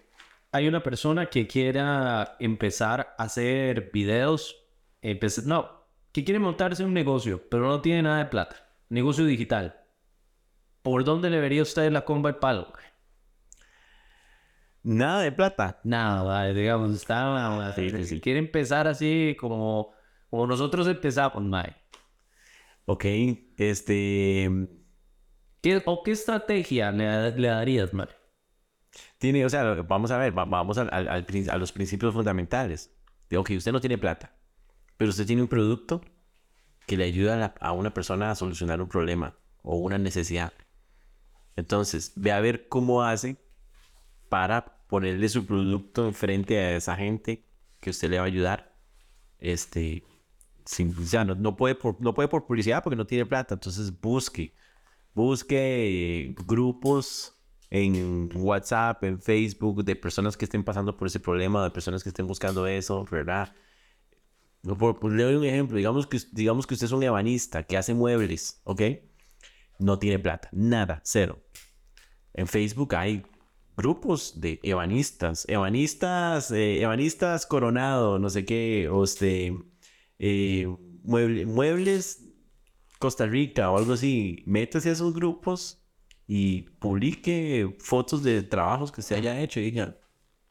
hay una persona que quiera empezar a hacer videos, no, que quiere montarse un negocio, pero no tiene nada de plata, negocio digital. ¿Por dónde le vería usted la comba el palo? Nada de plata. Nada, digamos, está. Si quiere empezar así como, como nosotros empezamos, Mae. Ok, este. ¿Qué, ¿O qué estrategia le, le darías, Mae? Tiene, o sea, vamos a ver, vamos a, a los principios fundamentales. Ok, usted no tiene plata, pero usted tiene un producto que le ayuda a, una persona a solucionar un problema o una necesidad. Entonces, ve a ver cómo hace para ponerle su producto enfrente a esa gente que usted le va a ayudar. Este, sin, o no, puede por, no puede por publicidad porque no tiene plata. Entonces, busque, busque eh, grupos en WhatsApp, en Facebook, de personas que estén pasando por ese problema, de personas que estén buscando eso, ¿verdad? Por, le doy un ejemplo, digamos que, digamos que usted es un ebanista que hace muebles, ¿ok? No tiene plata, nada, cero. En Facebook hay grupos de ebanistas, ebanistas, eh, ebanistas coronado, no sé qué, o este, eh, muebles Costa Rica o algo así. Métase a esos grupos y publique fotos de trabajos que se haya hecho y diga,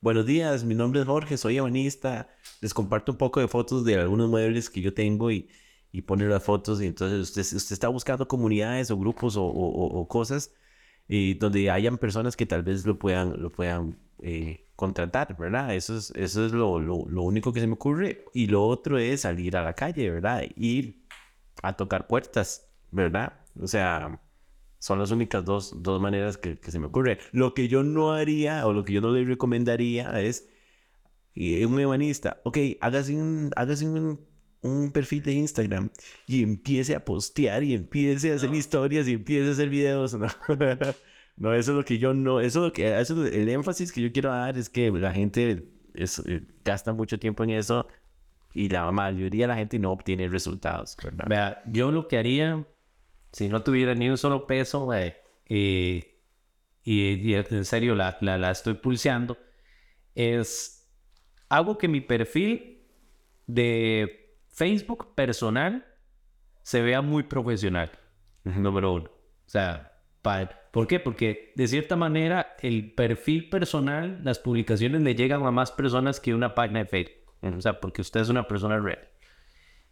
buenos días, mi nombre es Jorge, soy ebanista, les comparto un poco de fotos de algunos muebles que yo tengo y, y pone las fotos y entonces usted, usted está buscando comunidades o grupos o, o cosas y donde hayan personas que tal vez lo puedan, lo puedan eh, contratar, ¿verdad? Eso es, eso es lo, lo, lo, único que se me ocurre. Y lo otro es salir a la calle, ¿verdad? Ir a tocar puertas, ¿verdad? O sea, son las únicas dos, dos maneras que, que, se me ocurre. Lo que yo no haría o lo que yo no le recomendaría es eh, un evanista, ok, hágase un, hágase un un perfil de Instagram y empiece a postear y empiece a hacer historias y empiece a hacer videos. (laughs) No, eso es lo que yo no, eso es lo que, eso el énfasis que yo quiero dar es que la gente es, eh, gasta mucho tiempo en eso y la mayoría de la gente no obtiene resultados. Vea, yo lo que haría, si no tuviera ni un solo peso, y, y, en serio la, la, la estoy pulseando, es hago que mi perfil de Facebook personal se vea muy profesional, número uno. O sea, ¿por qué? Porque de cierta manera el perfil personal, las publicaciones le llegan a más personas que una página de Facebook. O sea, porque usted es una persona real.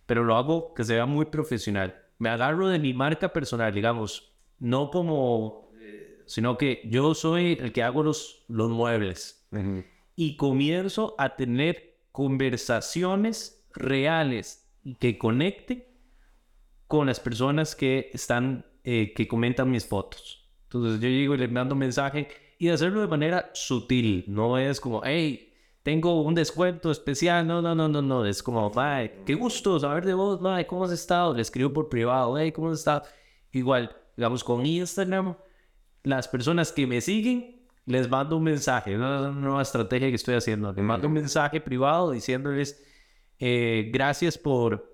Pero lo hago que se vea muy profesional. Me agarro de mi marca personal, digamos, no como, eh, sino que yo soy el que hago los, los muebles. Y comienzo a tener conversaciones reales que conecten con las personas que están, eh, que comentan mis fotos. Entonces yo llego y les mando un mensaje y hacerlo de manera sutil, no es como, hey, tengo un descuento especial, no, no, no, no, no, es como, bye, qué gusto saber de vos, bye, ¿cómo has estado? Le escribo por privado, hey, ¿cómo has estado? Igual, digamos, con Instagram, las personas que me siguen, les mando un mensaje, es una nueva estrategia que estoy haciendo, les mando un mensaje privado diciéndoles, eh, gracias por,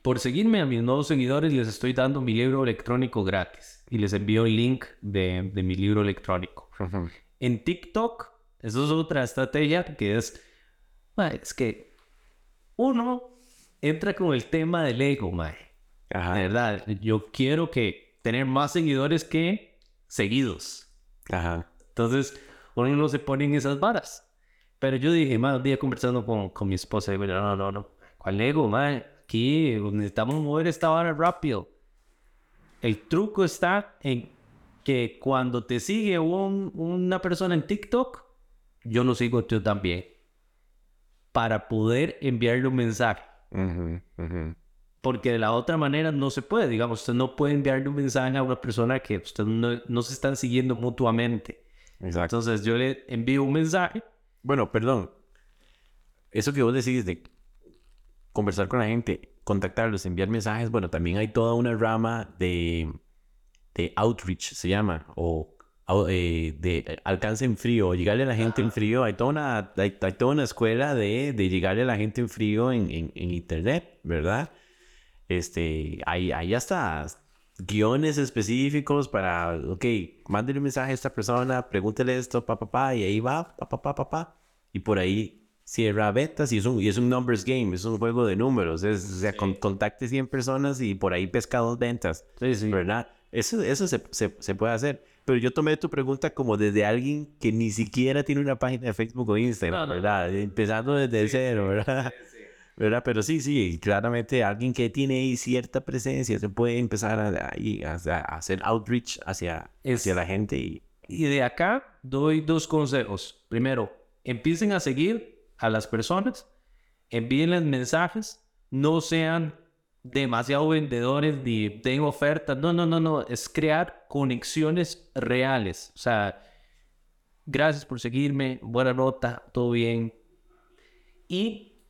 por seguirme a mis nuevos seguidores. Les estoy dando mi libro electrónico gratis y les envío el link de, de mi libro electrónico. en TikTok, eso es otra estrategia que es, es que uno entra con el tema del ego, mae. Ajá. verdad, yo quiero que tener más seguidores que seguidos. Ajá. Entonces, uno no se pone en esas varas. Pero yo dije, más un día conversando con, con mi esposa, digo, no, no, no, ¿cuál ego, man? Aquí necesitamos mover esta vara rápido. El truco está en que cuando te sigue un, una persona en TikTok, yo lo sigo yo también. para poder enviarle un mensaje. Porque de la otra manera no se puede. Digamos, usted no puede enviarle un mensaje a una persona que usted no, no se están siguiendo mutuamente. Exacto. Entonces yo le envío un mensaje. Bueno, perdón. Eso que vos decís de conversar con la gente, contactarlos, enviar mensajes, bueno, también hay toda una rama de, de outreach, se llama, o eh, de alcance en frío, llegarle a la gente en frío. Hay toda una, hay, hay toda una escuela de, de llegarle a la gente en frío en, en, en internet, ¿verdad? Este, hay, hay hasta guiones específicos para, ok, mándele un mensaje a esta persona, pregúntele esto, pa, pa, pa, y ahí va, pa, pa, pa, pa, pa, y por ahí cierra ventas y es un, y es un numbers game, es un juego de números, es, o sea, con- contacte 100 personas y por ahí pesca dos ventas, Sí, sí. ¿verdad? Eso, eso se, se, se puede hacer. Pero yo tomé tu pregunta como desde alguien que ni siquiera tiene una página de Facebook o Instagram, No, no. ¿verdad? Empezando desde cero, ¿verdad? (laughs) ¿verdad? Pero sí, sí, claramente alguien que tiene ahí cierta presencia se puede empezar a, ahí a- a hacer outreach hacia, Es- hacia la gente y... Y de acá doy dos consejos. Primero, empiecen a seguir a las personas, envíenles mensajes, no sean demasiado vendedores ni den ofertas. No, no, no, no. Es crear conexiones reales. O sea, gracias por seguirme, buena nota, todo bien. Y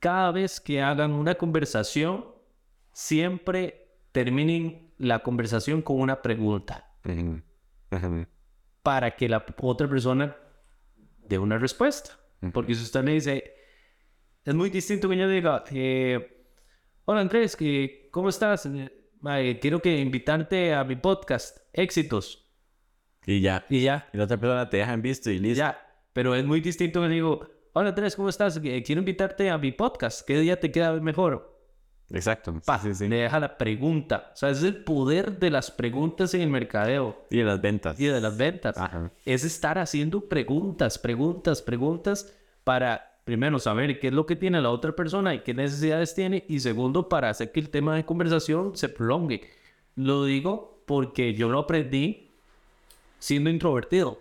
cada vez que hagan una conversación, siempre terminen la conversación con una pregunta para que la otra persona dé una respuesta. Porque si usted le dice, es muy distinto que yo diga, eh, hola Andrés, ¿cómo estás? Eh, quiero que invitarte a mi podcast, éxitos. Y ya. Y ya, Y la otra persona te deja en visto y listo. ya. Pero es muy distinto que digo, hola Andrés, ¿cómo estás? Eh, quiero invitarte a mi podcast, ¿qué día te queda mejor? Exacto. Pa, Sí. Le deja la pregunta. O sea, es el poder de las preguntas en el mercadeo. Y en las ventas. y de las ventas. Ajá. Es estar haciendo preguntas, preguntas, preguntas para, primero, saber qué es lo que tiene la otra persona y qué necesidades tiene. Y segundo, para hacer que el tema de conversación se prolongue. Lo digo porque yo lo aprendí siendo introvertido.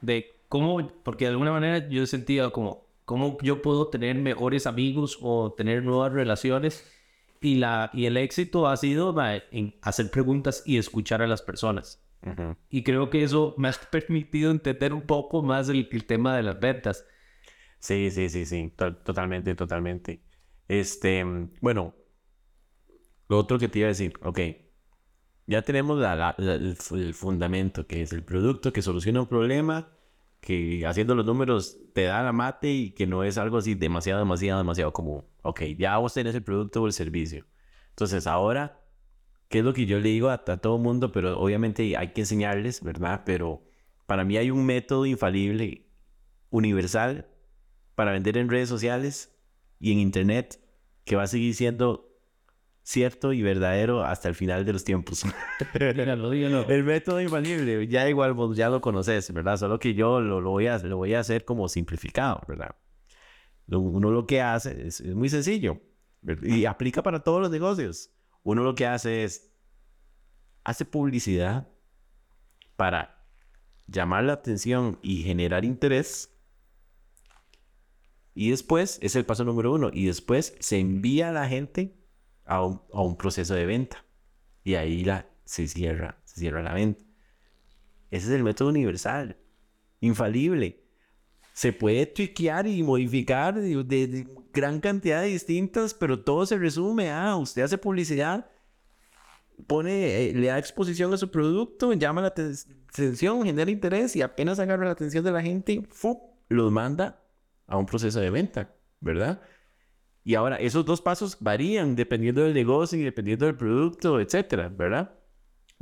De cómo, porque de alguna manera yo sentía como, cómo yo puedo tener mejores amigos o tener nuevas relaciones. Y, la, y el éxito ha sido en hacer preguntas y escuchar a las personas. Ujú. Y creo que eso me ha permitido entender un poco más el, el tema de las ventas. Sí, sí, sí, sí. To- totalmente, totalmente. Este, bueno, lo otro que te iba a decir, ok. Ya tenemos el, fu- el fundamento, que es el producto que soluciona un problema, que haciendo los números te da la mate y que no es algo así demasiado, demasiado, demasiado común. Ok, ya vos tenés el producto o el servicio. Entonces, ahora, ¿qué es lo que yo le digo a, a todo mundo? Pero obviamente hay que enseñarles, ¿verdad? Pero para mí hay un método infalible, universal, para vender en redes sociales y en internet que va a seguir siendo cierto y verdadero hasta el final de los tiempos. (laughs) Dígalo, dígalo. el método infalible, ya igual vos ya lo conoces, ¿verdad? Solo que yo lo, lo voy, a, lo voy a hacer como simplificado, ¿verdad? Uno lo que hace es, es muy sencillo y aplica para todos los negocios. Uno lo que hace es, hace publicidad para llamar la atención y generar interés. Y después, es el paso número uno, y después se envía a la gente a un, a un proceso de venta. Y ahí la, se, cierra, se cierra la venta. Ese es el método universal, infalible. Se puede tweakear y modificar de, de- de gran cantidad de distintas, pero todo se resume a usted hace publicidad, pone, eh, le da exposición a su producto, llama la aten- atención, genera interés y apenas agarra la atención de la gente, ¡fu! los manda a un proceso de venta, ¿verdad? Y ahora, esos dos pasos varían dependiendo del negocio y dependiendo del producto, etcétera, ¿verdad?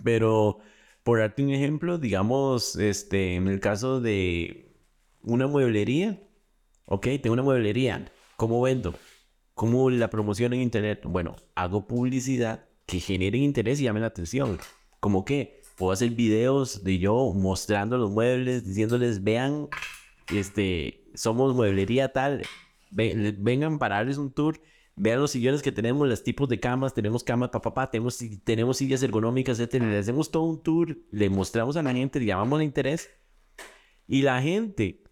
Pero, por darte un ejemplo, digamos, este, en el caso de una mueblería, ok, tengo una mueblería, ¿cómo vendo? ¿Cómo la promoción en internet? Bueno, hago publicidad que genere interés y llame la atención. ¿Cómo qué? Puedo hacer videos de yo mostrando los muebles, diciéndoles, vean, este, somos mueblería tal, ve- vengan para darles un tour, vean los sillones que tenemos, los tipos de camas, tenemos camas, papá, papá, tenemos, tenemos sillas ergonómicas, etc. Le hacemos todo un tour, le mostramos a la gente, le llamamos el interés y la gente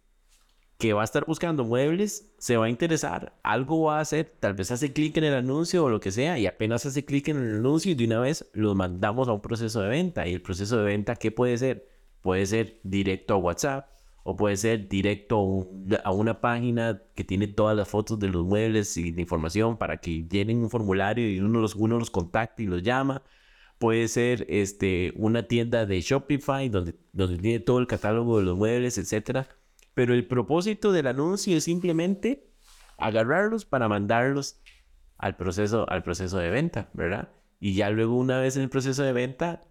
que va a estar buscando muebles se va a interesar, algo va a hacer, tal vez hace clic en el anuncio o lo que sea, y apenas hace clic en el anuncio y de una vez lo mandamos a un proceso de venta. Y el proceso de venta, ¿qué puede ser? Puede ser directo a WhatsApp o puede ser directo a una página que tiene todas las fotos de los muebles y de información para que llenen un formulario y uno los, uno los contacte y los llama. Puede ser este, una tienda de Shopify donde, donde tiene todo el catálogo de los muebles, etcétera pero el propósito del anuncio es simplemente agarrarlos para mandarlos al proceso, al proceso de venta, ¿verdad? Y ya luego una vez en el proceso de venta,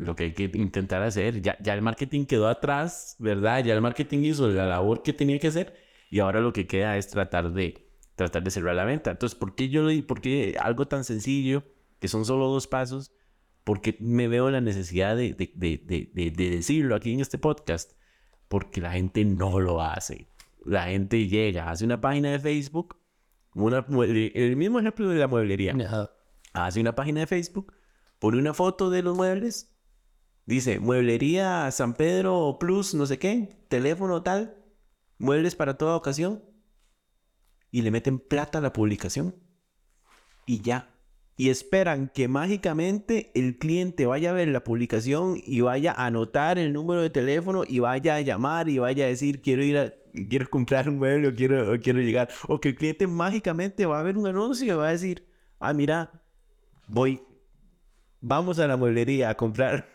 lo que hay que intentar hacer, ya, ya el marketing quedó atrás, ¿verdad? Ya el marketing hizo la labor que tenía que hacer y ahora lo que queda es tratar de, tratar de cerrar la venta. Entonces, ¿por qué yo por qué algo tan sencillo, que son solo dos pasos, porque me veo la necesidad de, de, de, de decirlo aquí en este podcast? porque la gente no lo hace. La gente llega, hace una página de Facebook, una, el mismo ejemplo de la mueblería. Hace una página de Facebook, pone una foto de los muebles, dice mueblería San Pedro Plus, no sé qué, teléfono tal, muebles para toda ocasión, y le meten plata a la publicación. Y ya y esperan que mágicamente el cliente vaya a ver la publicación y vaya a anotar el número de teléfono y vaya a llamar y vaya a decir quiero ir a quiero comprar un mueble o quiero, quiero llegar. O que el cliente mágicamente va a ver un anuncio y va a decir, ah, mira, voy, vamos a la mueblería a comprar.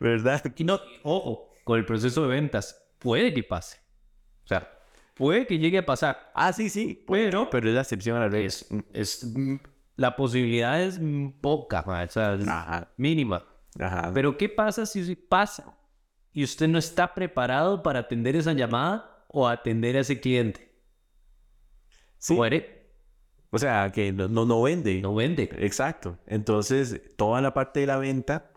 ¿Verdad? No, ojo, con el proceso de ventas, puede que pase. O sea, puede que llegue a pasar. Ah, sí, sí. Pero, pero es la excepción a la ley. Es, es la posibilidad es poca, o sea, mínima. Pero ¿qué pasa si pasa y usted no está preparado para atender esa llamada o atender a ese cliente? Sí. Muere. O sea, que no, no, vende. No vende. Exacto. Entonces, toda la parte de la venta,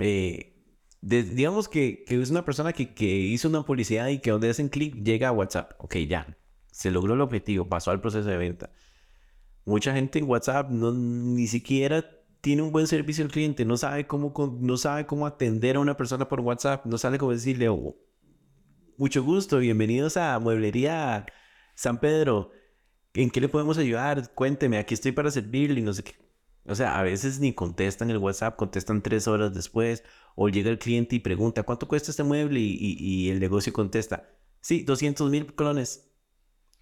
eh, digamos que, es una persona que, que, hizo una publicidad y que donde hacen clic llega a WhatsApp. Ok, ya. Se logró el objetivo, pasó al proceso de venta. Mucha gente en WhatsApp no, ni siquiera tiene un buen servicio al cliente, no sabe cómo, no sabe cómo atender a una persona por WhatsApp, no sabe cómo decirle, oh, mucho gusto, bienvenidos a Mueblería San Pedro, ¿en qué le podemos ayudar? Cuénteme, aquí estoy para servirle y no sé qué. O sea, a veces ni contestan el WhatsApp, contestan tres horas después, o llega el cliente y pregunta, ¿cuánto cuesta este mueble? Y, y el negocio contesta, sí, 200 mil colones.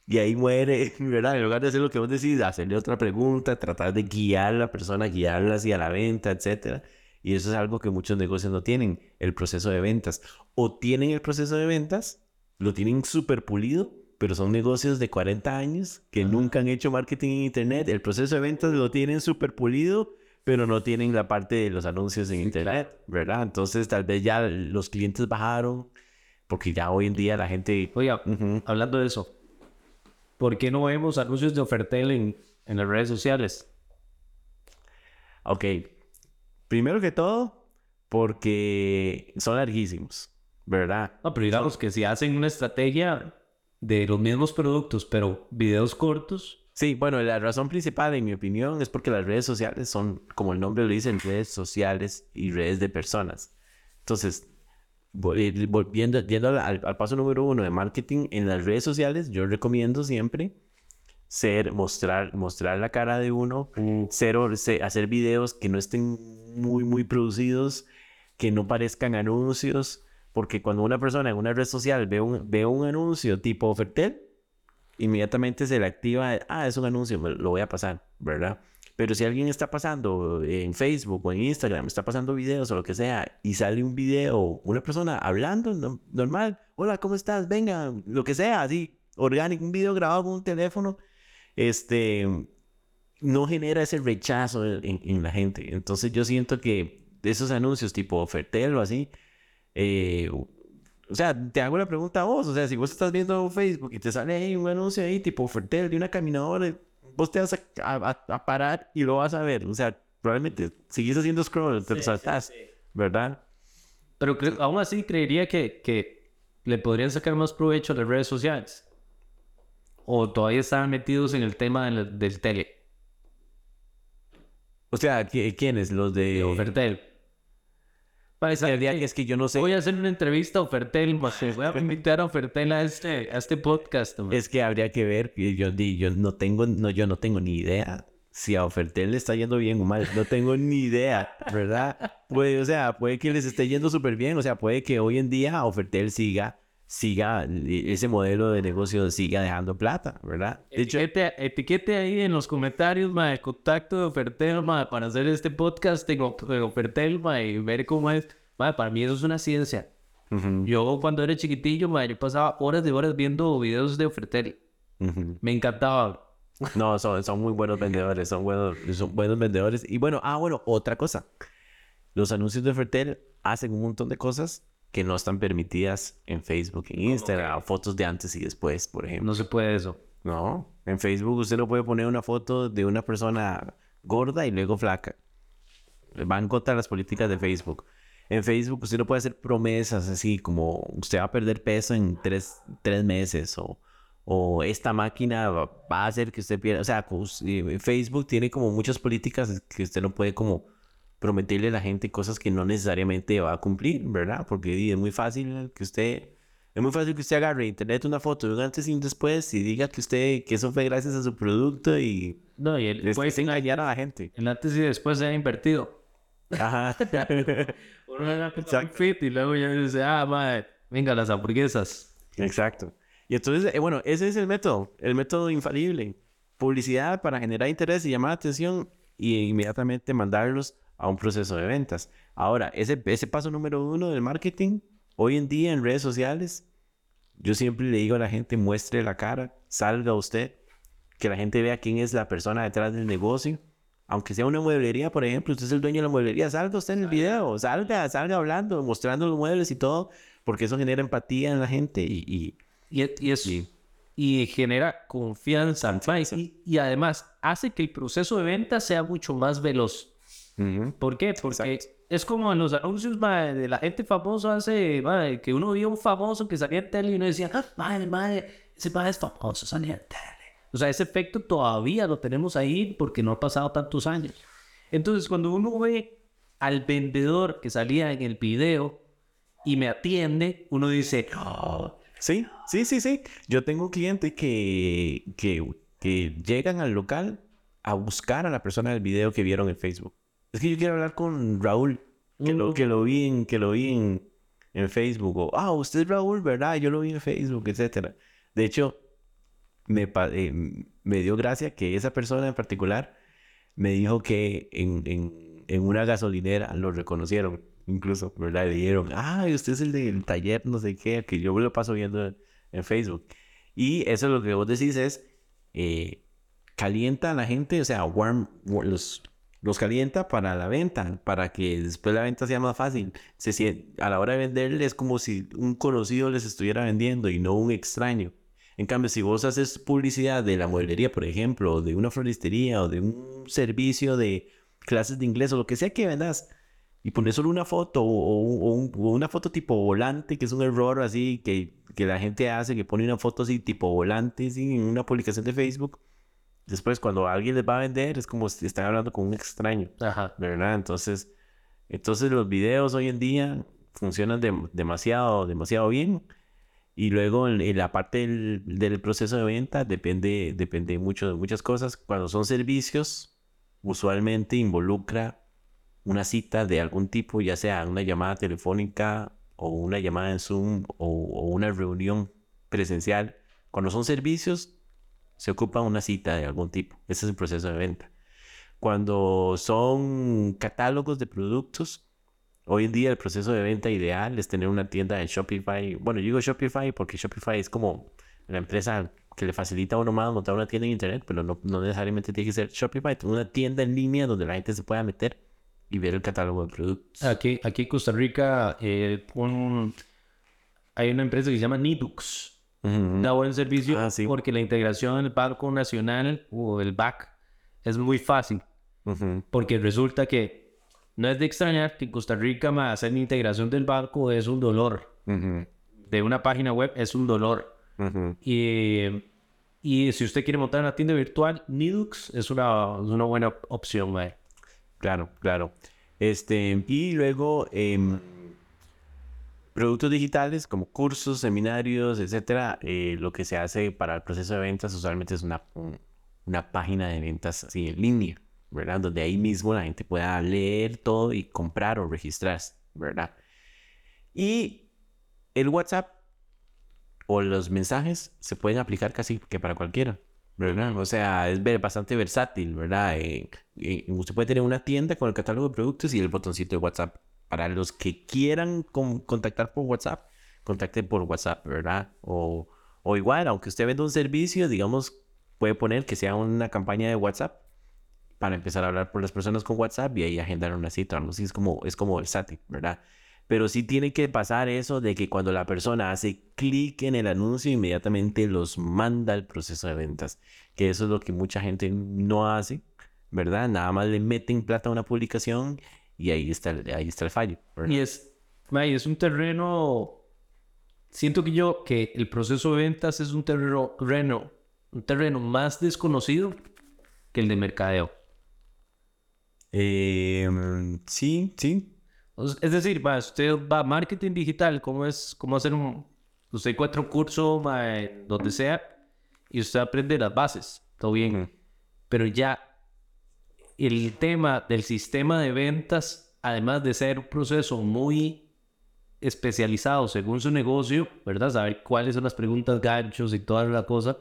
Y ahí muere, (laughs) ¿verdad? En lugar de hacer lo que vos decís, hacerle otra pregunta, tratar de guiar a la persona, guiarla hacia la venta, etc. Y eso es algo que muchos negocios no tienen, el proceso de ventas. O tienen el proceso de ventas, lo tienen súper pulido, pero son negocios de 40 años que nunca han hecho marketing en Internet. El proceso de ventas lo tienen súper pulido, pero no tienen la parte de los anuncios en Internet, ¿verdad? Entonces tal vez ya los clientes bajaron, porque ya hoy en día la gente... Oiga, hablando de eso, ¿Por qué no vemos anuncios de Ofertel en, en las redes sociales? Ok. Primero que todo, porque son larguísimos, ¿verdad? No, pero digamos que si hacen una estrategia de los mismos productos, pero videos cortos. Sí, bueno, la razón principal, en mi opinión, es porque las redes sociales son, como el nombre lo dice, redes sociales y redes de personas. Entonces, volviendo yendo al, paso número uno de marketing en las redes sociales, yo recomiendo siempre ser, mostrar, mostrar la cara de uno, ser, hacer videos que no estén muy, muy producidos, que no parezcan anuncios, porque cuando una persona en una red social ve un, ve un anuncio tipo Ofertel, inmediatamente se le activa, ah, es un anuncio, lo voy a pasar, ¿verdad? Pero si alguien está pasando en Facebook o en Instagram, está pasando videos o lo que sea, y sale un video, una persona hablando normal, hola, ¿cómo estás? Venga, lo que sea, así, orgánico, un video grabado con un teléfono, este, no genera ese rechazo en, la gente. Entonces yo siento que esos anuncios tipo Ofertel o así, eh, o sea, te hago la pregunta a vos, o sea, si vos estás viendo Facebook y te sale ahí un anuncio ahí tipo Ofertel de una caminadora vos te vas a, parar y lo vas a ver. O sea, probablemente seguís haciendo scroll, te saltas, ¿verdad? Pero aún así creería que, que le podrían sacar más provecho a las redes sociales. O todavía están metidos en el tema del, tele. O sea, ¿quiénes? Los de... Overtel. Mae, Es que, ¿sabe habría- qué? es que yo no sé. Voy a hacer una entrevista a Ofertel. Voy a (laughs) invitar a Ofertel a este, a este podcast. Es que habría que ver, yo, yo no tengo, no, yo no tengo ni idea si a Ofertel le está yendo bien o mal. No tengo ni idea, ¿verdad? Puede, o sea, puede que les esté yendo súper bien. O sea, puede que hoy en día Ofertel siga, siga, e- ese modelo de negocio siga dejando plata, ¿verdad? De hecho, Etiquete, etiquete ahí en los comentarios, mae, contacto de Ofertel, mae, para hacer este podcast en Ofertel, mae, y ver cómo es. Mae, para mí eso es una ciencia. ujú, Yo cuando era chiquitillo, mae, yo pasaba horas de horas viendo videos de Ofertel. ujú. Me encantaba. No, son, son muy buenos vendedores, son buenos, son buenos vendedores. Y bueno, ah, bueno, otra cosa. Los anuncios de Fertel hacen un montón de cosas que no están permitidas en Facebook, en Instagram, fotos de antes y después, por ejemplo. No se puede eso. No, en Facebook usted no puede poner una foto de una persona gorda y luego flaca. Van contra las políticas de Facebook. En Facebook usted no puede hacer promesas así como usted va a perder peso en tres, tres meses o, o esta máquina va, a hacer que usted pierda. O sea, pues, eh, Facebook tiene como muchas políticas que usted no puede como prometerle a la gente cosas que no necesariamente va a cumplir, ¿verdad? Porque es muy fácil que usted... Es muy fácil que usted agarre internet una foto de un antes y un después y diga que usted que eso fue gracias a su producto y No, y el, pues, engañar a la gente. el antes y después se ha invertido. Ajá. (laughs) Uno era fit y luego ya dice, ah, mae, venga, las hamburguesas. Exacto. Y entonces, eh, bueno, ese es el método, el método infalible. Publicidad para generar interés y llamar la atención y inmediatamente mandarlos a un proceso de ventas. Ahora, ese, ese paso número uno del marketing, hoy en día en redes sociales, yo siempre le digo a la gente, muestre la cara, salga usted, que la gente vea quién es la persona detrás del negocio. Aunque sea una mueblería, por ejemplo, usted es el dueño de la mueblería, salga usted en el video, salga, salga hablando, mostrando los muebles y todo, porque eso genera empatía en la gente y, y- Y, y, es, Sí. y genera confianza. y además hace que el proceso de venta sea mucho más veloz. ¿Por qué? Porque es como en los anuncios de la gente famosa hace, que uno vio un famoso que salía en tele y uno decía, ah, madre, madre, ese mae es famoso, salía en tele. O sea, ese efecto todavía lo tenemos ahí porque no ha pasado tantos años. Entonces, cuando uno ve al vendedor que salía en el video y me atiende, uno dice, "Oh, Sí, sí, sí, sí. Yo tengo un cliente que, que, que llegan al local a buscar a la persona del video que vieron en Facebook. Es que yo quiero hablar con Raúl, que lo, que lo vi en, que lo vi en, en Facebook. O, ah, usted es Raúl, ¿verdad? Yo lo vi en Facebook, etcétera. De hecho, me, eh, me dio gracia que esa persona en particular me dijo que en, en, en una gasolinera lo reconocieron, incluso, ¿verdad? Le dijeron, ah, usted es el del taller, no sé qué, que yo lo paso viendo en, en Facebook. Y eso es lo que vos decís es, eh, calienta a la gente, o sea, warm, wa- los, los calienta para la venta, para que después la venta sea más fácil. Se sien- a la hora de venderle es como si un conocido les estuviera vendiendo y no un extraño. En cambio, si vos haces publicidad de la mueblería, por ejemplo, o de una floristería, o de un servicio de clases de inglés, o lo que sea que vendas, y pones solo una foto, o, o- o un- o una foto tipo volante, que es un error así que, que la gente hace, que pone una foto así tipo volante, en una publicación de Facebook, después cuando alguien les va a vender, es como si están hablando con un extraño, ajá. ¿verdad? Entonces, entonces los videos hoy en día funcionan dem- demasiado, demasiado bien. Y luego en, en la parte del, del proceso de venta depende, depende mucho de muchas cosas. Cuando son servicios, usualmente involucra una cita de algún tipo, ya sea una llamada telefónica o una llamada en Zoom o, o una reunión presencial. Cuando son servicios, se ocupa una cita de algún tipo. Ese es el proceso de venta. Cuando son catálogos de productos, hoy en día el proceso de venta ideal es tener una tienda en Shopify. Bueno, yo digo Shopify porque Shopify es como la empresa que le facilita a uno más montar una tienda en internet, pero no, no necesariamente tiene que ser Shopify, una tienda en línea donde la gente se pueda meter y ver el catálogo de productos. Aquí, aquí en Costa Rica eh, hay una empresa que se llama Nidux. Ujú. Da buen servicio Ah, sí. porque la integración del Banco Nacional o el BAC es muy fácil. Ujú. Porque resulta que no es de extrañar que en Costa Rica ma, hacer la integración del banco es un dolor. Ujú. De una página web es un dolor. Y, y si usted quiere montar una tienda virtual, Nidux es una, es una buena opción. Claro, claro. Este, y luego em, productos digitales como cursos, seminarios, etcétera. eh, lo que se hace para el proceso de ventas usualmente es una, un- una página de ventas así en línea, ¿verdad? Donde ahí mismo la gente pueda leer todo y comprar o registrarse, ¿verdad? Y el WhatsApp o los mensajes se pueden aplicar casi que para cualquiera, ¿verdad? O sea, es bastante versátil, ¿verdad? Eh, eh, usted puede tener una tienda con el catálogo de productos y el botoncito de WhatsApp. Para los que quieran con- contactar por WhatsApp, contacten por WhatsApp, ¿verdad? O, o igual, aunque usted venda un servicio, digamos, puede poner que sea una campaña de WhatsApp para empezar a hablar por las personas con WhatsApp y ahí agendar una cita. Algo así es como, es como versátil, ¿verdad? Pero sí tiene que pasar eso de que cuando la persona hace clic en el anuncio, inmediatamente los manda al proceso de ventas. Que eso es lo que mucha gente no hace, ¿verdad? Nada más le meten plata a una publicación y ahí está, el- ahí está el fallo. ¿verdad? Y es, mae, es un terreno. Siento que yo que el proceso de ventas es un terreno, terreno- un terreno más desconocido que el de mercadeo. Eh, sí, sí. Es decir, mae, usted va a marketing digital, ¿cómo es cómo hacer un. Usted encuentra un curso mae, donde sea y usted aprende las bases, todo bien. Pero ya el tema del sistema de ventas, además de ser un proceso muy especializado según su negocio, ¿verdad? Saber cuáles son las preguntas ganchos y toda la cosa.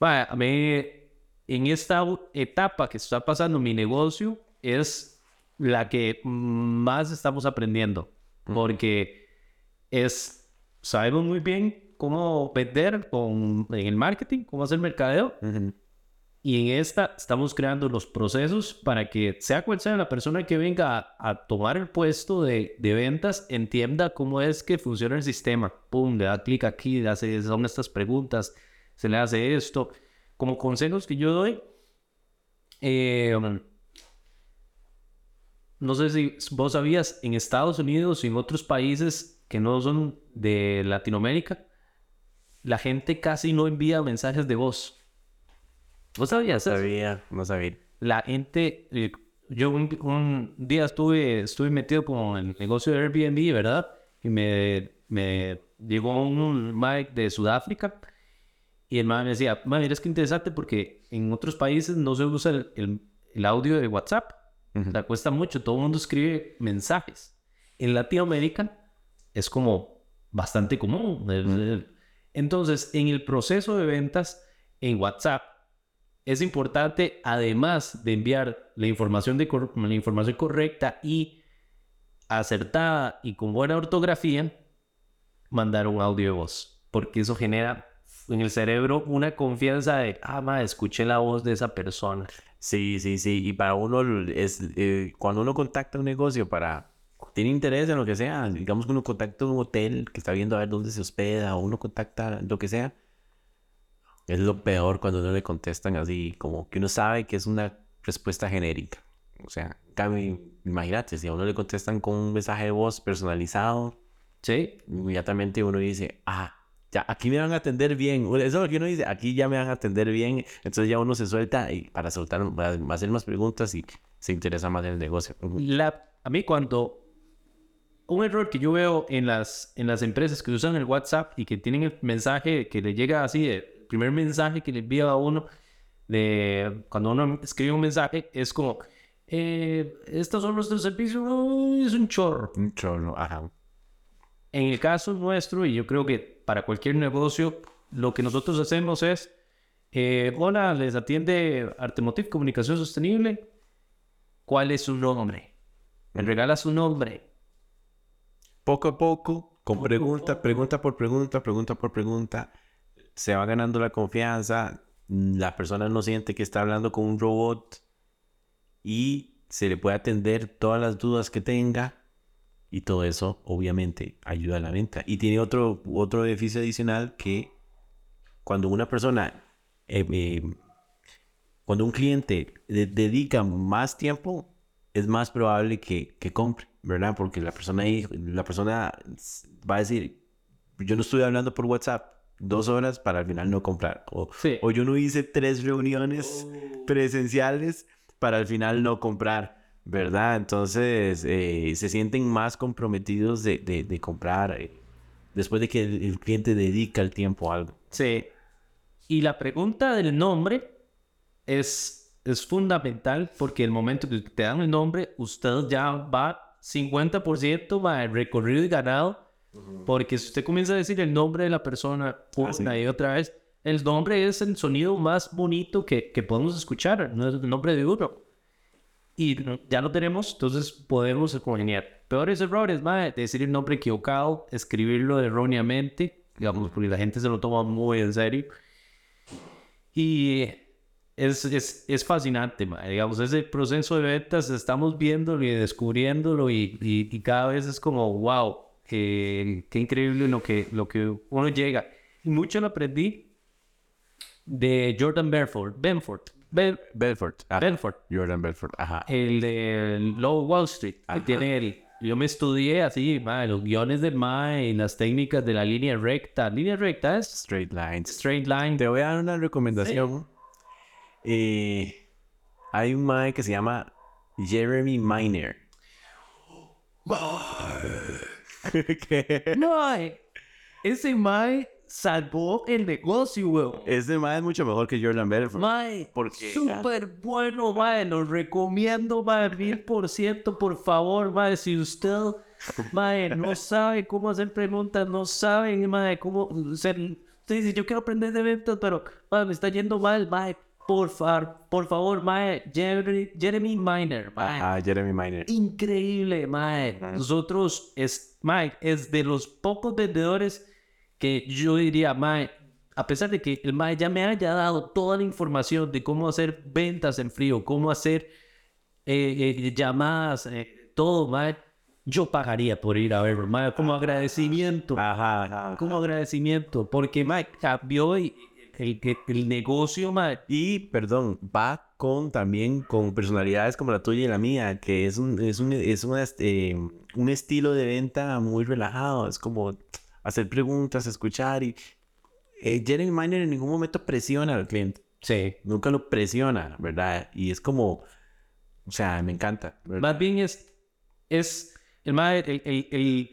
Vaya, a mí, en esta etapa que está pasando mi negocio, es la que más estamos aprendiendo. Porque es, sabemos muy bien cómo vender con, en el marketing, cómo hacer mercadeo. Ujú. Y en esta estamos creando los procesos para que sea cual sea la persona que venga a, tomar el puesto de, de ventas, entienda cómo es que funciona el sistema. Pum, le da clic aquí, le hace, son estas preguntas, se le hace esto. Como consejos que yo doy, eh, no sé si vos sabías, en Estados Unidos y en otros países que no son de Latinoamérica, la gente casi no envía mensajes de voz. ¿Vos sabías eso? Sabía, no sabía. la gente, eh, yo un, un día estuve, estuve metido con el negocio de Airbnb, ¿verdad? Y me, me llegó un Mike de Sudáfrica y el man me decía, mira, es que interesante porque en otros países no se usa el, el- el audio de WhatsApp. O sea, cuesta mucho, todo el mundo escribe mensajes. En Latinoamérica es como bastante común. Entonces, en el proceso de ventas en WhatsApp, es importante, además de enviar la información, de la información correcta y acertada y con buena ortografía, mandar un audio de voz. Porque eso genera en el cerebro una confianza de, ah, ma, escuché la voz de esa persona. Sí, sí, sí. Y para uno es eh, cuando uno contacta un negocio para tiene interés en lo que sea, digamos que uno contacta un hotel que está viendo a ver dónde se hospeda, o uno contacta lo que sea. Es lo peor cuando no le contestan así, como que uno sabe que es una respuesta genérica. O sea, imagínate, si a uno le contestan con un mensaje de voz personalizado, ¿Sí? inmediatamente uno dice, ah, ya, aquí me van a atender bien. Eso es lo que uno dice, aquí ya me van a atender bien. Entonces ya uno se suelta y para soltar, para hacer más preguntas y se interesa más en el negocio. La, a mí cuando un error que yo veo en las, en las empresas que usan el WhatsApp y que tienen el mensaje que le llega así, el primer mensaje que le envía a uno, de cuando uno escribe un mensaje, es como, eh, estos son nuestros servicios, es un chorro. Un chorro, ajá. En el caso nuestro, y yo creo que para cualquier negocio, lo que nosotros hacemos es, eh, hola, les atiende Artemotiv Comunicación Sostenible, ¿cuál es su nombre? Me regala su nombre. Poco a poco, con Poco pregunta, poco. pregunta por pregunta, pregunta por pregunta, se va ganando la confianza. La persona no siente que está hablando con un robot y se le puede atender todas las dudas que tenga. Y todo eso, obviamente, ayuda a la venta. Y tiene otro, otro beneficio adicional que cuando una persona, eh, eh, cuando un cliente de- dedica más tiempo, es más probable que, que compre, ¿verdad? Porque la persona la persona va a decir, yo no estoy hablando por WhatsApp dos horas para al final no comprar. O, Sí. o yo no hice tres reuniones presenciales para al final no comprar, ¿verdad? Entonces eh, se sienten más comprometidos de, de, de comprar eh, después de que el, el cliente dedica el tiempo a algo. Sí. Y la pregunta del nombre es, es fundamental porque el momento que te dan el nombre, usted ya va 50% va el recorrido y ganado. Porque si usted comienza a decir el nombre de la persona una sí. y otra vez, el nombre es el sonido más bonito que, que podemos escuchar, no es el nombre de uno. Y ya lo tenemos, entonces podemos congeniar. Peores errores, mae, decir el nombre equivocado, escribirlo erróneamente, digamos, porque la gente se lo toma muy en serio. Y es, es, es fascinante, mae, digamos, ese proceso de ventas estamos viéndolo y descubriéndolo y, y, y cada vez es como, wow, qué, qué increíble lo que, lo que uno llega. Y mucho lo aprendí de Jordan Belfort, Benford, Ben, Belfort. Ah, Benford, Jordan Belfort. Ajá. el de Low Wall Street, que tiene el... Yo me estudié así, mae, los guiones del MAE y las técnicas de la línea recta. Línea recta es Straight lines. straight line. Te voy a dar una recomendación. Eh, hay un mae que se llama Jeremy Miner. (laughs) ¿Qué? Mae, ese Mae salvó el negocio, weón. Ese mae es mucho mejor que Jordan Belfort. Mae, Porque- súper bueno, Mae. Lo recomiendo, Mae, mil por ciento, por favor, Mae. Si usted, Mae, no (laughs) sabe cómo hacer preguntas, no sabe, Mae, cómo ser. Usted dice, yo quiero aprender de ventas, pero, Mae, me está yendo mal, Mae. Por favor, por favor, Mae. Jeremy, Jeremy Miner, Mae. Ah, Jeremy Miner. Increíble, Mae. Nosotros, es, Mae, es de los pocos vendedores que yo diría, Mae, a pesar de que el Mae ya me haya dado toda la información de cómo hacer ventas en frío, cómo hacer eh, eh, llamadas, eh, todo, Mae, yo pagaría por ir a verlo, Mae, como agradecimiento. Ajá, ajá. Como agradecimiento, porque Mae cambió el, el, el negocio, Mae. Y, perdón, va con también con personalidades como la tuya y la mía, que es un, es un, es una, este, un estilo de venta muy relajado. Es como hacer preguntas, escuchar y eh, Jeremy Miner en ningún momento presiona al cliente. Sí. Nunca lo presiona, ¿verdad? Y es como, o sea, me encanta. ¿verdad? Más bien es, es el, el, el, el,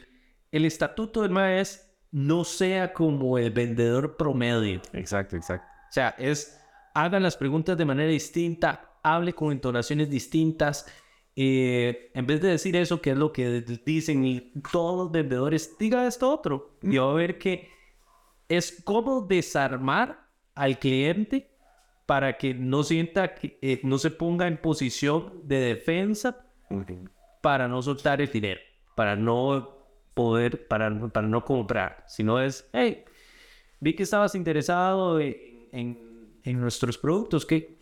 el estatuto del MAE es no sea como el vendedor promedio. Exacto, exacto. O sea, es hagan las preguntas de manera distinta, hable con entonaciones distintas. Eh, en vez de decir eso, que es lo que dicen y todos los vendedores, diga esto otro. Y va a ver que es como desarmar al cliente para que no sienta que eh, no se ponga en posición de defensa para no soltar el dinero, para no poder, para, para no comprar, sino es, hey, vi que estabas interesado en, en, en nuestros productos, que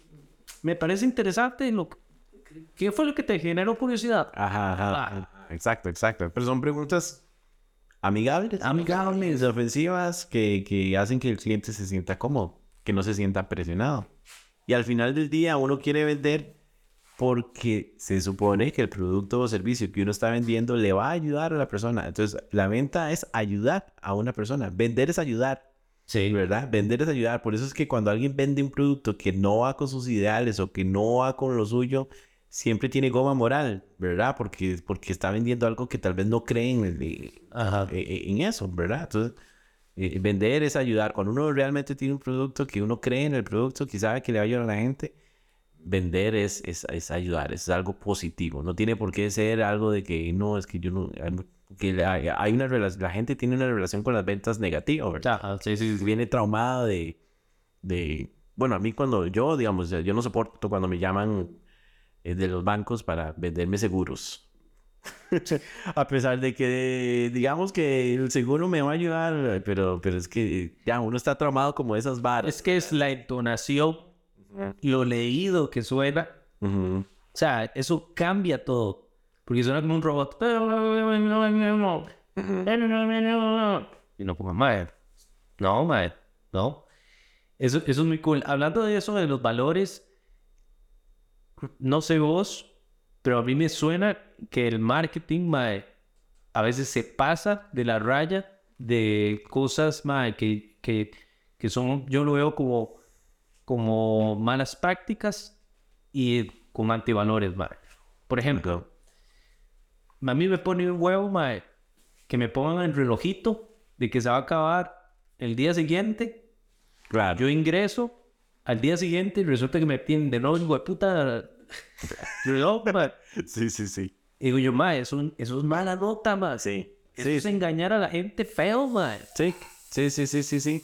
me parece interesante, lo, ¿qué fue lo que te generó curiosidad? Ajá, ajá. Ah. Exacto, exacto. Pero son preguntas amigables. Amigables. ofensivas que, que hacen que el cliente se sienta cómodo, que no se sienta presionado. Y al final del día uno quiere vender porque se supone que el producto o servicio que uno está vendiendo le va a ayudar a la persona. Entonces, la venta es ayudar a una persona. Vender es ayudar. Sí, ¿verdad? Vender es ayudar. Por eso es que cuando alguien vende un producto que no va con sus ideales o que no va con lo suyo, siempre tiene goma moral, ¿verdad? Porque, porque está vendiendo algo que tal vez no creen en, Ajá. en eso, ¿verdad? Entonces, eh, vender es ayudar. Cuando uno realmente tiene un producto que uno cree en el producto, que sabe que le va a ayudar a la gente, vender es, es, es ayudar, es algo positivo. No tiene por qué ser algo de que no, es que yo no... Que hay, hay una relación, la gente tiene una relación con las ventas negativa, ¿verdad? Ajá, sí, sí, sí. viene traumada de, de, bueno, a mí cuando yo, digamos, yo no soporto cuando me llaman de los bancos para venderme seguros. (laughs) a pesar de que, digamos que el seguro me va a ayudar, pero, pero es que ya uno está traumado como esas varas. Es que es la entonación, lo leído que suena, Ujú. O sea, eso cambia todo. Porque suena como un robot. Y no ponga mae. No, mae. No. Eso, eso es muy cool. Hablando de eso, de los valores, no sé vos, pero a mí me suena que el marketing, mae, a veces se pasa de la raya de cosas, mae, que, que, que son, yo lo veo como, como malas prácticas y con antivalores, mae. Por ejemplo, a mí me pone un huevo, mae, que me pongan el relojito de que se va a acabar el día siguiente. Claro. Yo ingreso al día siguiente resulta que me tienen de nuevo, hijo de puta, mae. (laughs) Sí, sí, sí. Y digo yo, mae, eso, eso es mala nota, mae. Sí. Eso Sí, es engañar a la gente feo, mae. sí, sí, sí, sí, sí, sí.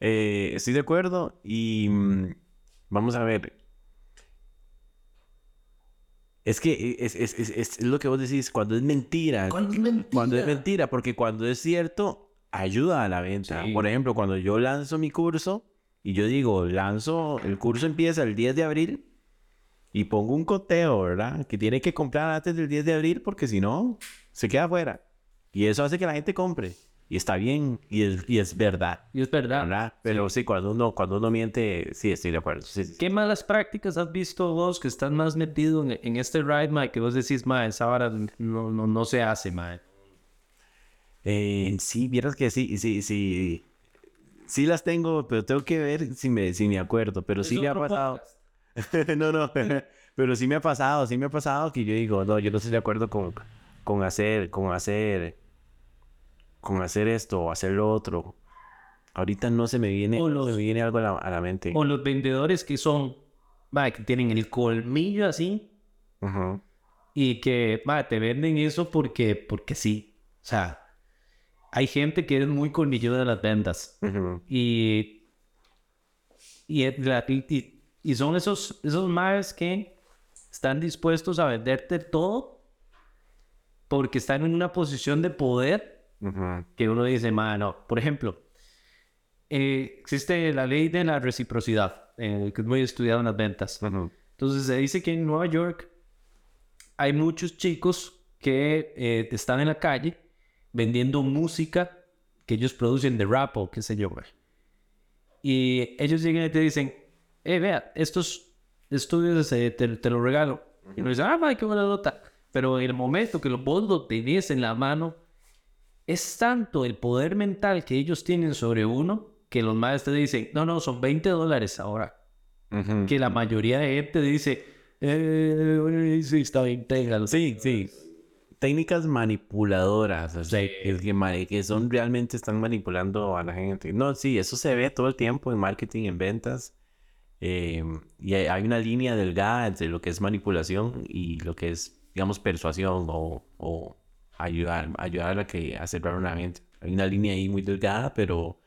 Eh, estoy de acuerdo y mm, vamos a ver. Es que es, es, es, es lo que vos decís, cuando es mentira, ¿Cuándo es mentira? Cuando es mentira, porque cuando es cierto, ayuda a la venta. Sí. Por ejemplo, cuando yo lanzo mi curso y yo digo, lanzo, el curso empieza el 10 de abril y pongo un conteo, ¿verdad? Que tiene que comprar antes del 10 de abril porque si no, se queda afuera. Y eso hace que la gente compre. Y está bien, y es, y es verdad, Y es verdad. ¿verdad? Pero sí, cuando uno, cuando uno miente, sí, estoy de acuerdo. Sí, sí, sí. ¿Qué malas prácticas has visto vos que están más metido en, en este ride, mae? Que vos decís, mae, esa vara no, no, no se hace, mae. Eh, sí, vieras que sí, sí, sí. Sí las tengo, pero tengo que ver si me, si me acuerdo. Pero sí me ha pasado. (laughs) no, no. (laughs) pero sí me ha pasado, sí me ha pasado que yo digo, no, yo no estoy de acuerdo con, con hacer, con hacer, con hacer esto o hacer lo otro. Ahorita no se me viene, no se me viene algo a la, a la mente. O los vendedores que son, mae, que tienen el colmillo así y que, mae, te venden eso porque, porque sí. O sea, hay gente que es muy colmillo de las ventas. Y, y, y, y son esos, esos que están dispuestos a venderte todo porque están en una posición de poder que uno dice, mano, por ejemplo, eh, existe la ley de la reciprocidad, eh, que es muy estudiado en las ventas. Ujú. Entonces se dice que en Nueva York hay muchos chicos que eh, están en la calle vendiendo música que ellos producen de rap o qué sé yo, güey. Y ellos llegan y te dicen, eh, vea, estos estudios eh, te, te los regalo. Y uno dice, ah, mae, qué buena nota. Pero en el momento que los vos lo tenés en la mano, es tanto el poder mental que ellos tienen sobre uno que los maestros te dicen, no, no, son 20 dólares ahora Ujú. que la mayoría de gente dice, eh, sí, está bien, téngalo. Sí, sí. Técnicas manipuladoras, o sea, es que, que son realmente están manipulando a la gente. No, sí, eso se ve todo el tiempo en marketing, en ventas. eh, y hay, una línea delgada entre lo que es manipulación y lo que es, digamos, persuasión o, o ayudar, ayudar a que a cerrar una venta. Hay una línea ahí muy delgada, pero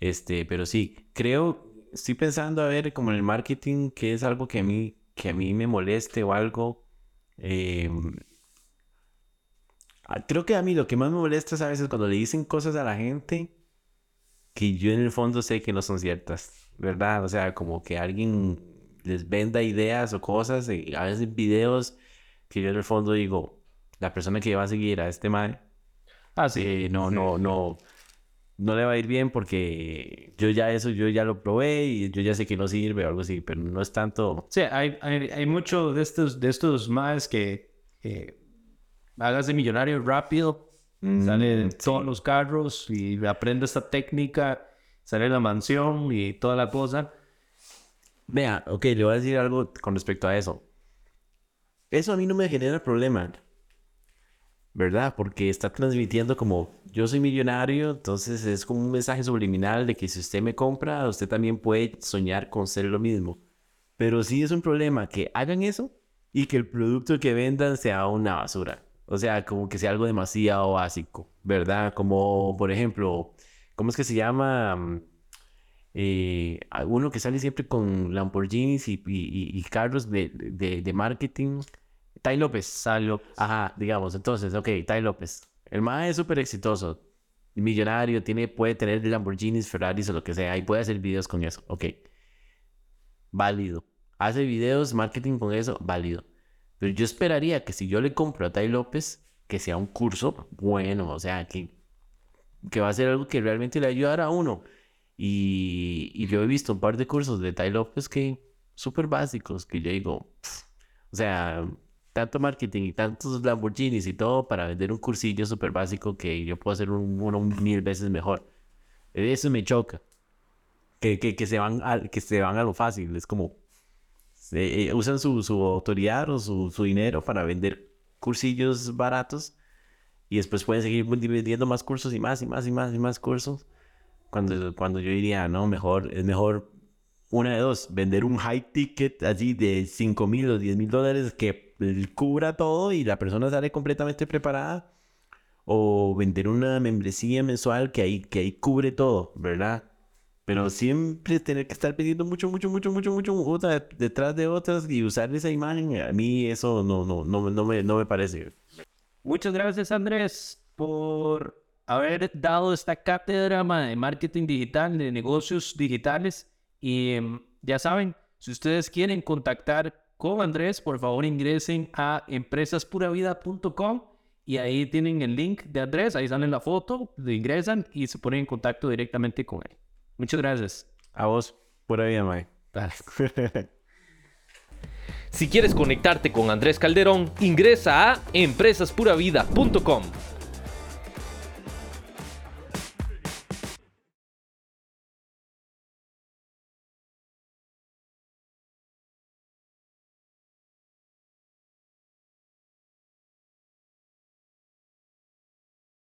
este, pero sí, creo, estoy pensando a ver como en el marketing, que es algo que a mí, que a mí me moleste o algo. eh, ah, creo que a mí lo que más me molesta es a veces cuando le dicen cosas a la gente que yo en el fondo sé que no son ciertas, ¿verdad? O sea, como que alguien les venda ideas o cosas, y a veces videos que yo en el fondo digo, la persona que va a seguir a este man Ah, sí. eh, no, no, (laughs) no, no le va a ir bien porque yo ya eso, yo ya lo probé y yo ya sé que no sirve o algo así, pero no es tanto. Sí, hay, hay, hay mucho de estos, de estos más que eh, hagas de millonario rápido, sale en todos los carros y aprende esta técnica, sale la mansión y toda la cosa. Vea, ok, le voy a decir algo con respecto a eso. Eso a mí no me genera problema, ¿verdad? Porque está transmitiendo como yo soy millonario, entonces es como un mensaje subliminal de que si usted me compra, usted también puede soñar con ser lo mismo. Pero sí es un problema que hagan eso y que el producto que vendan sea una basura. O sea, como que sea algo demasiado básico, ¿verdad? Como, por ejemplo, ¿cómo es que se llama? Mm, eh, uno que sale siempre con Lamborghinis y, y- y- carros de, de, marketing. Tai López. Salió. Ajá, digamos, entonces, ok, Tai López. El mae es súper exitoso, millonario, tiene, puede tener Lamborghinis, Ferraris o lo que sea, y puede hacer videos con eso, ok. Válido. Hace videos, marketing con eso, válido. Pero yo esperaría que si yo le compro a Tai López, que sea un curso bueno, o sea, que, que va a ser algo que realmente le ayudará a uno. Y, y yo he visto un par de cursos de Tai López que súper básicos, que yo digo, "Pff", o sea, tanto marketing y tantos Lamborghinis y todo para vender un cursillo súper básico que yo puedo hacer un- uno mil veces mejor. Eso me choca. Que, que, que se van a, que se van a lo fácil. Es como, eh, usan su, su autoridad o su, su dinero para vender cursillos baratos y después pueden seguir vendiendo más cursos y más y más y más y más cursos. Cuando, cuando yo diría, no, mejor, es mejor una de dos, vender un high ticket así de 5 mil o 10 mil dólares que cubra todo y la persona sale completamente preparada. O vender una membresía mensual que ahí, que ahí cubre todo, ¿verdad? Pero siempre tener que estar pidiendo mucho, mucho, mucho, mucho, mucho, una detrás de otras y usar esa imagen, a mí eso no, no, no, no, me, no me parece. Muchas gracias, Andrés, por haber dado esta cátedra de marketing digital, de negocios digitales. Y em, ya saben, si ustedes quieren contactar con Andrés, por favor ingresen a empresaspuravida.com y ahí tienen el link de Andrés, ahí salen la foto, le ingresan y se ponen en contacto directamente con él. Muchas gracias. A vos, pura vida, Mike. (laughs) si quieres conectarte con Andrés Calderón, ingresa a empresaspuravida.com.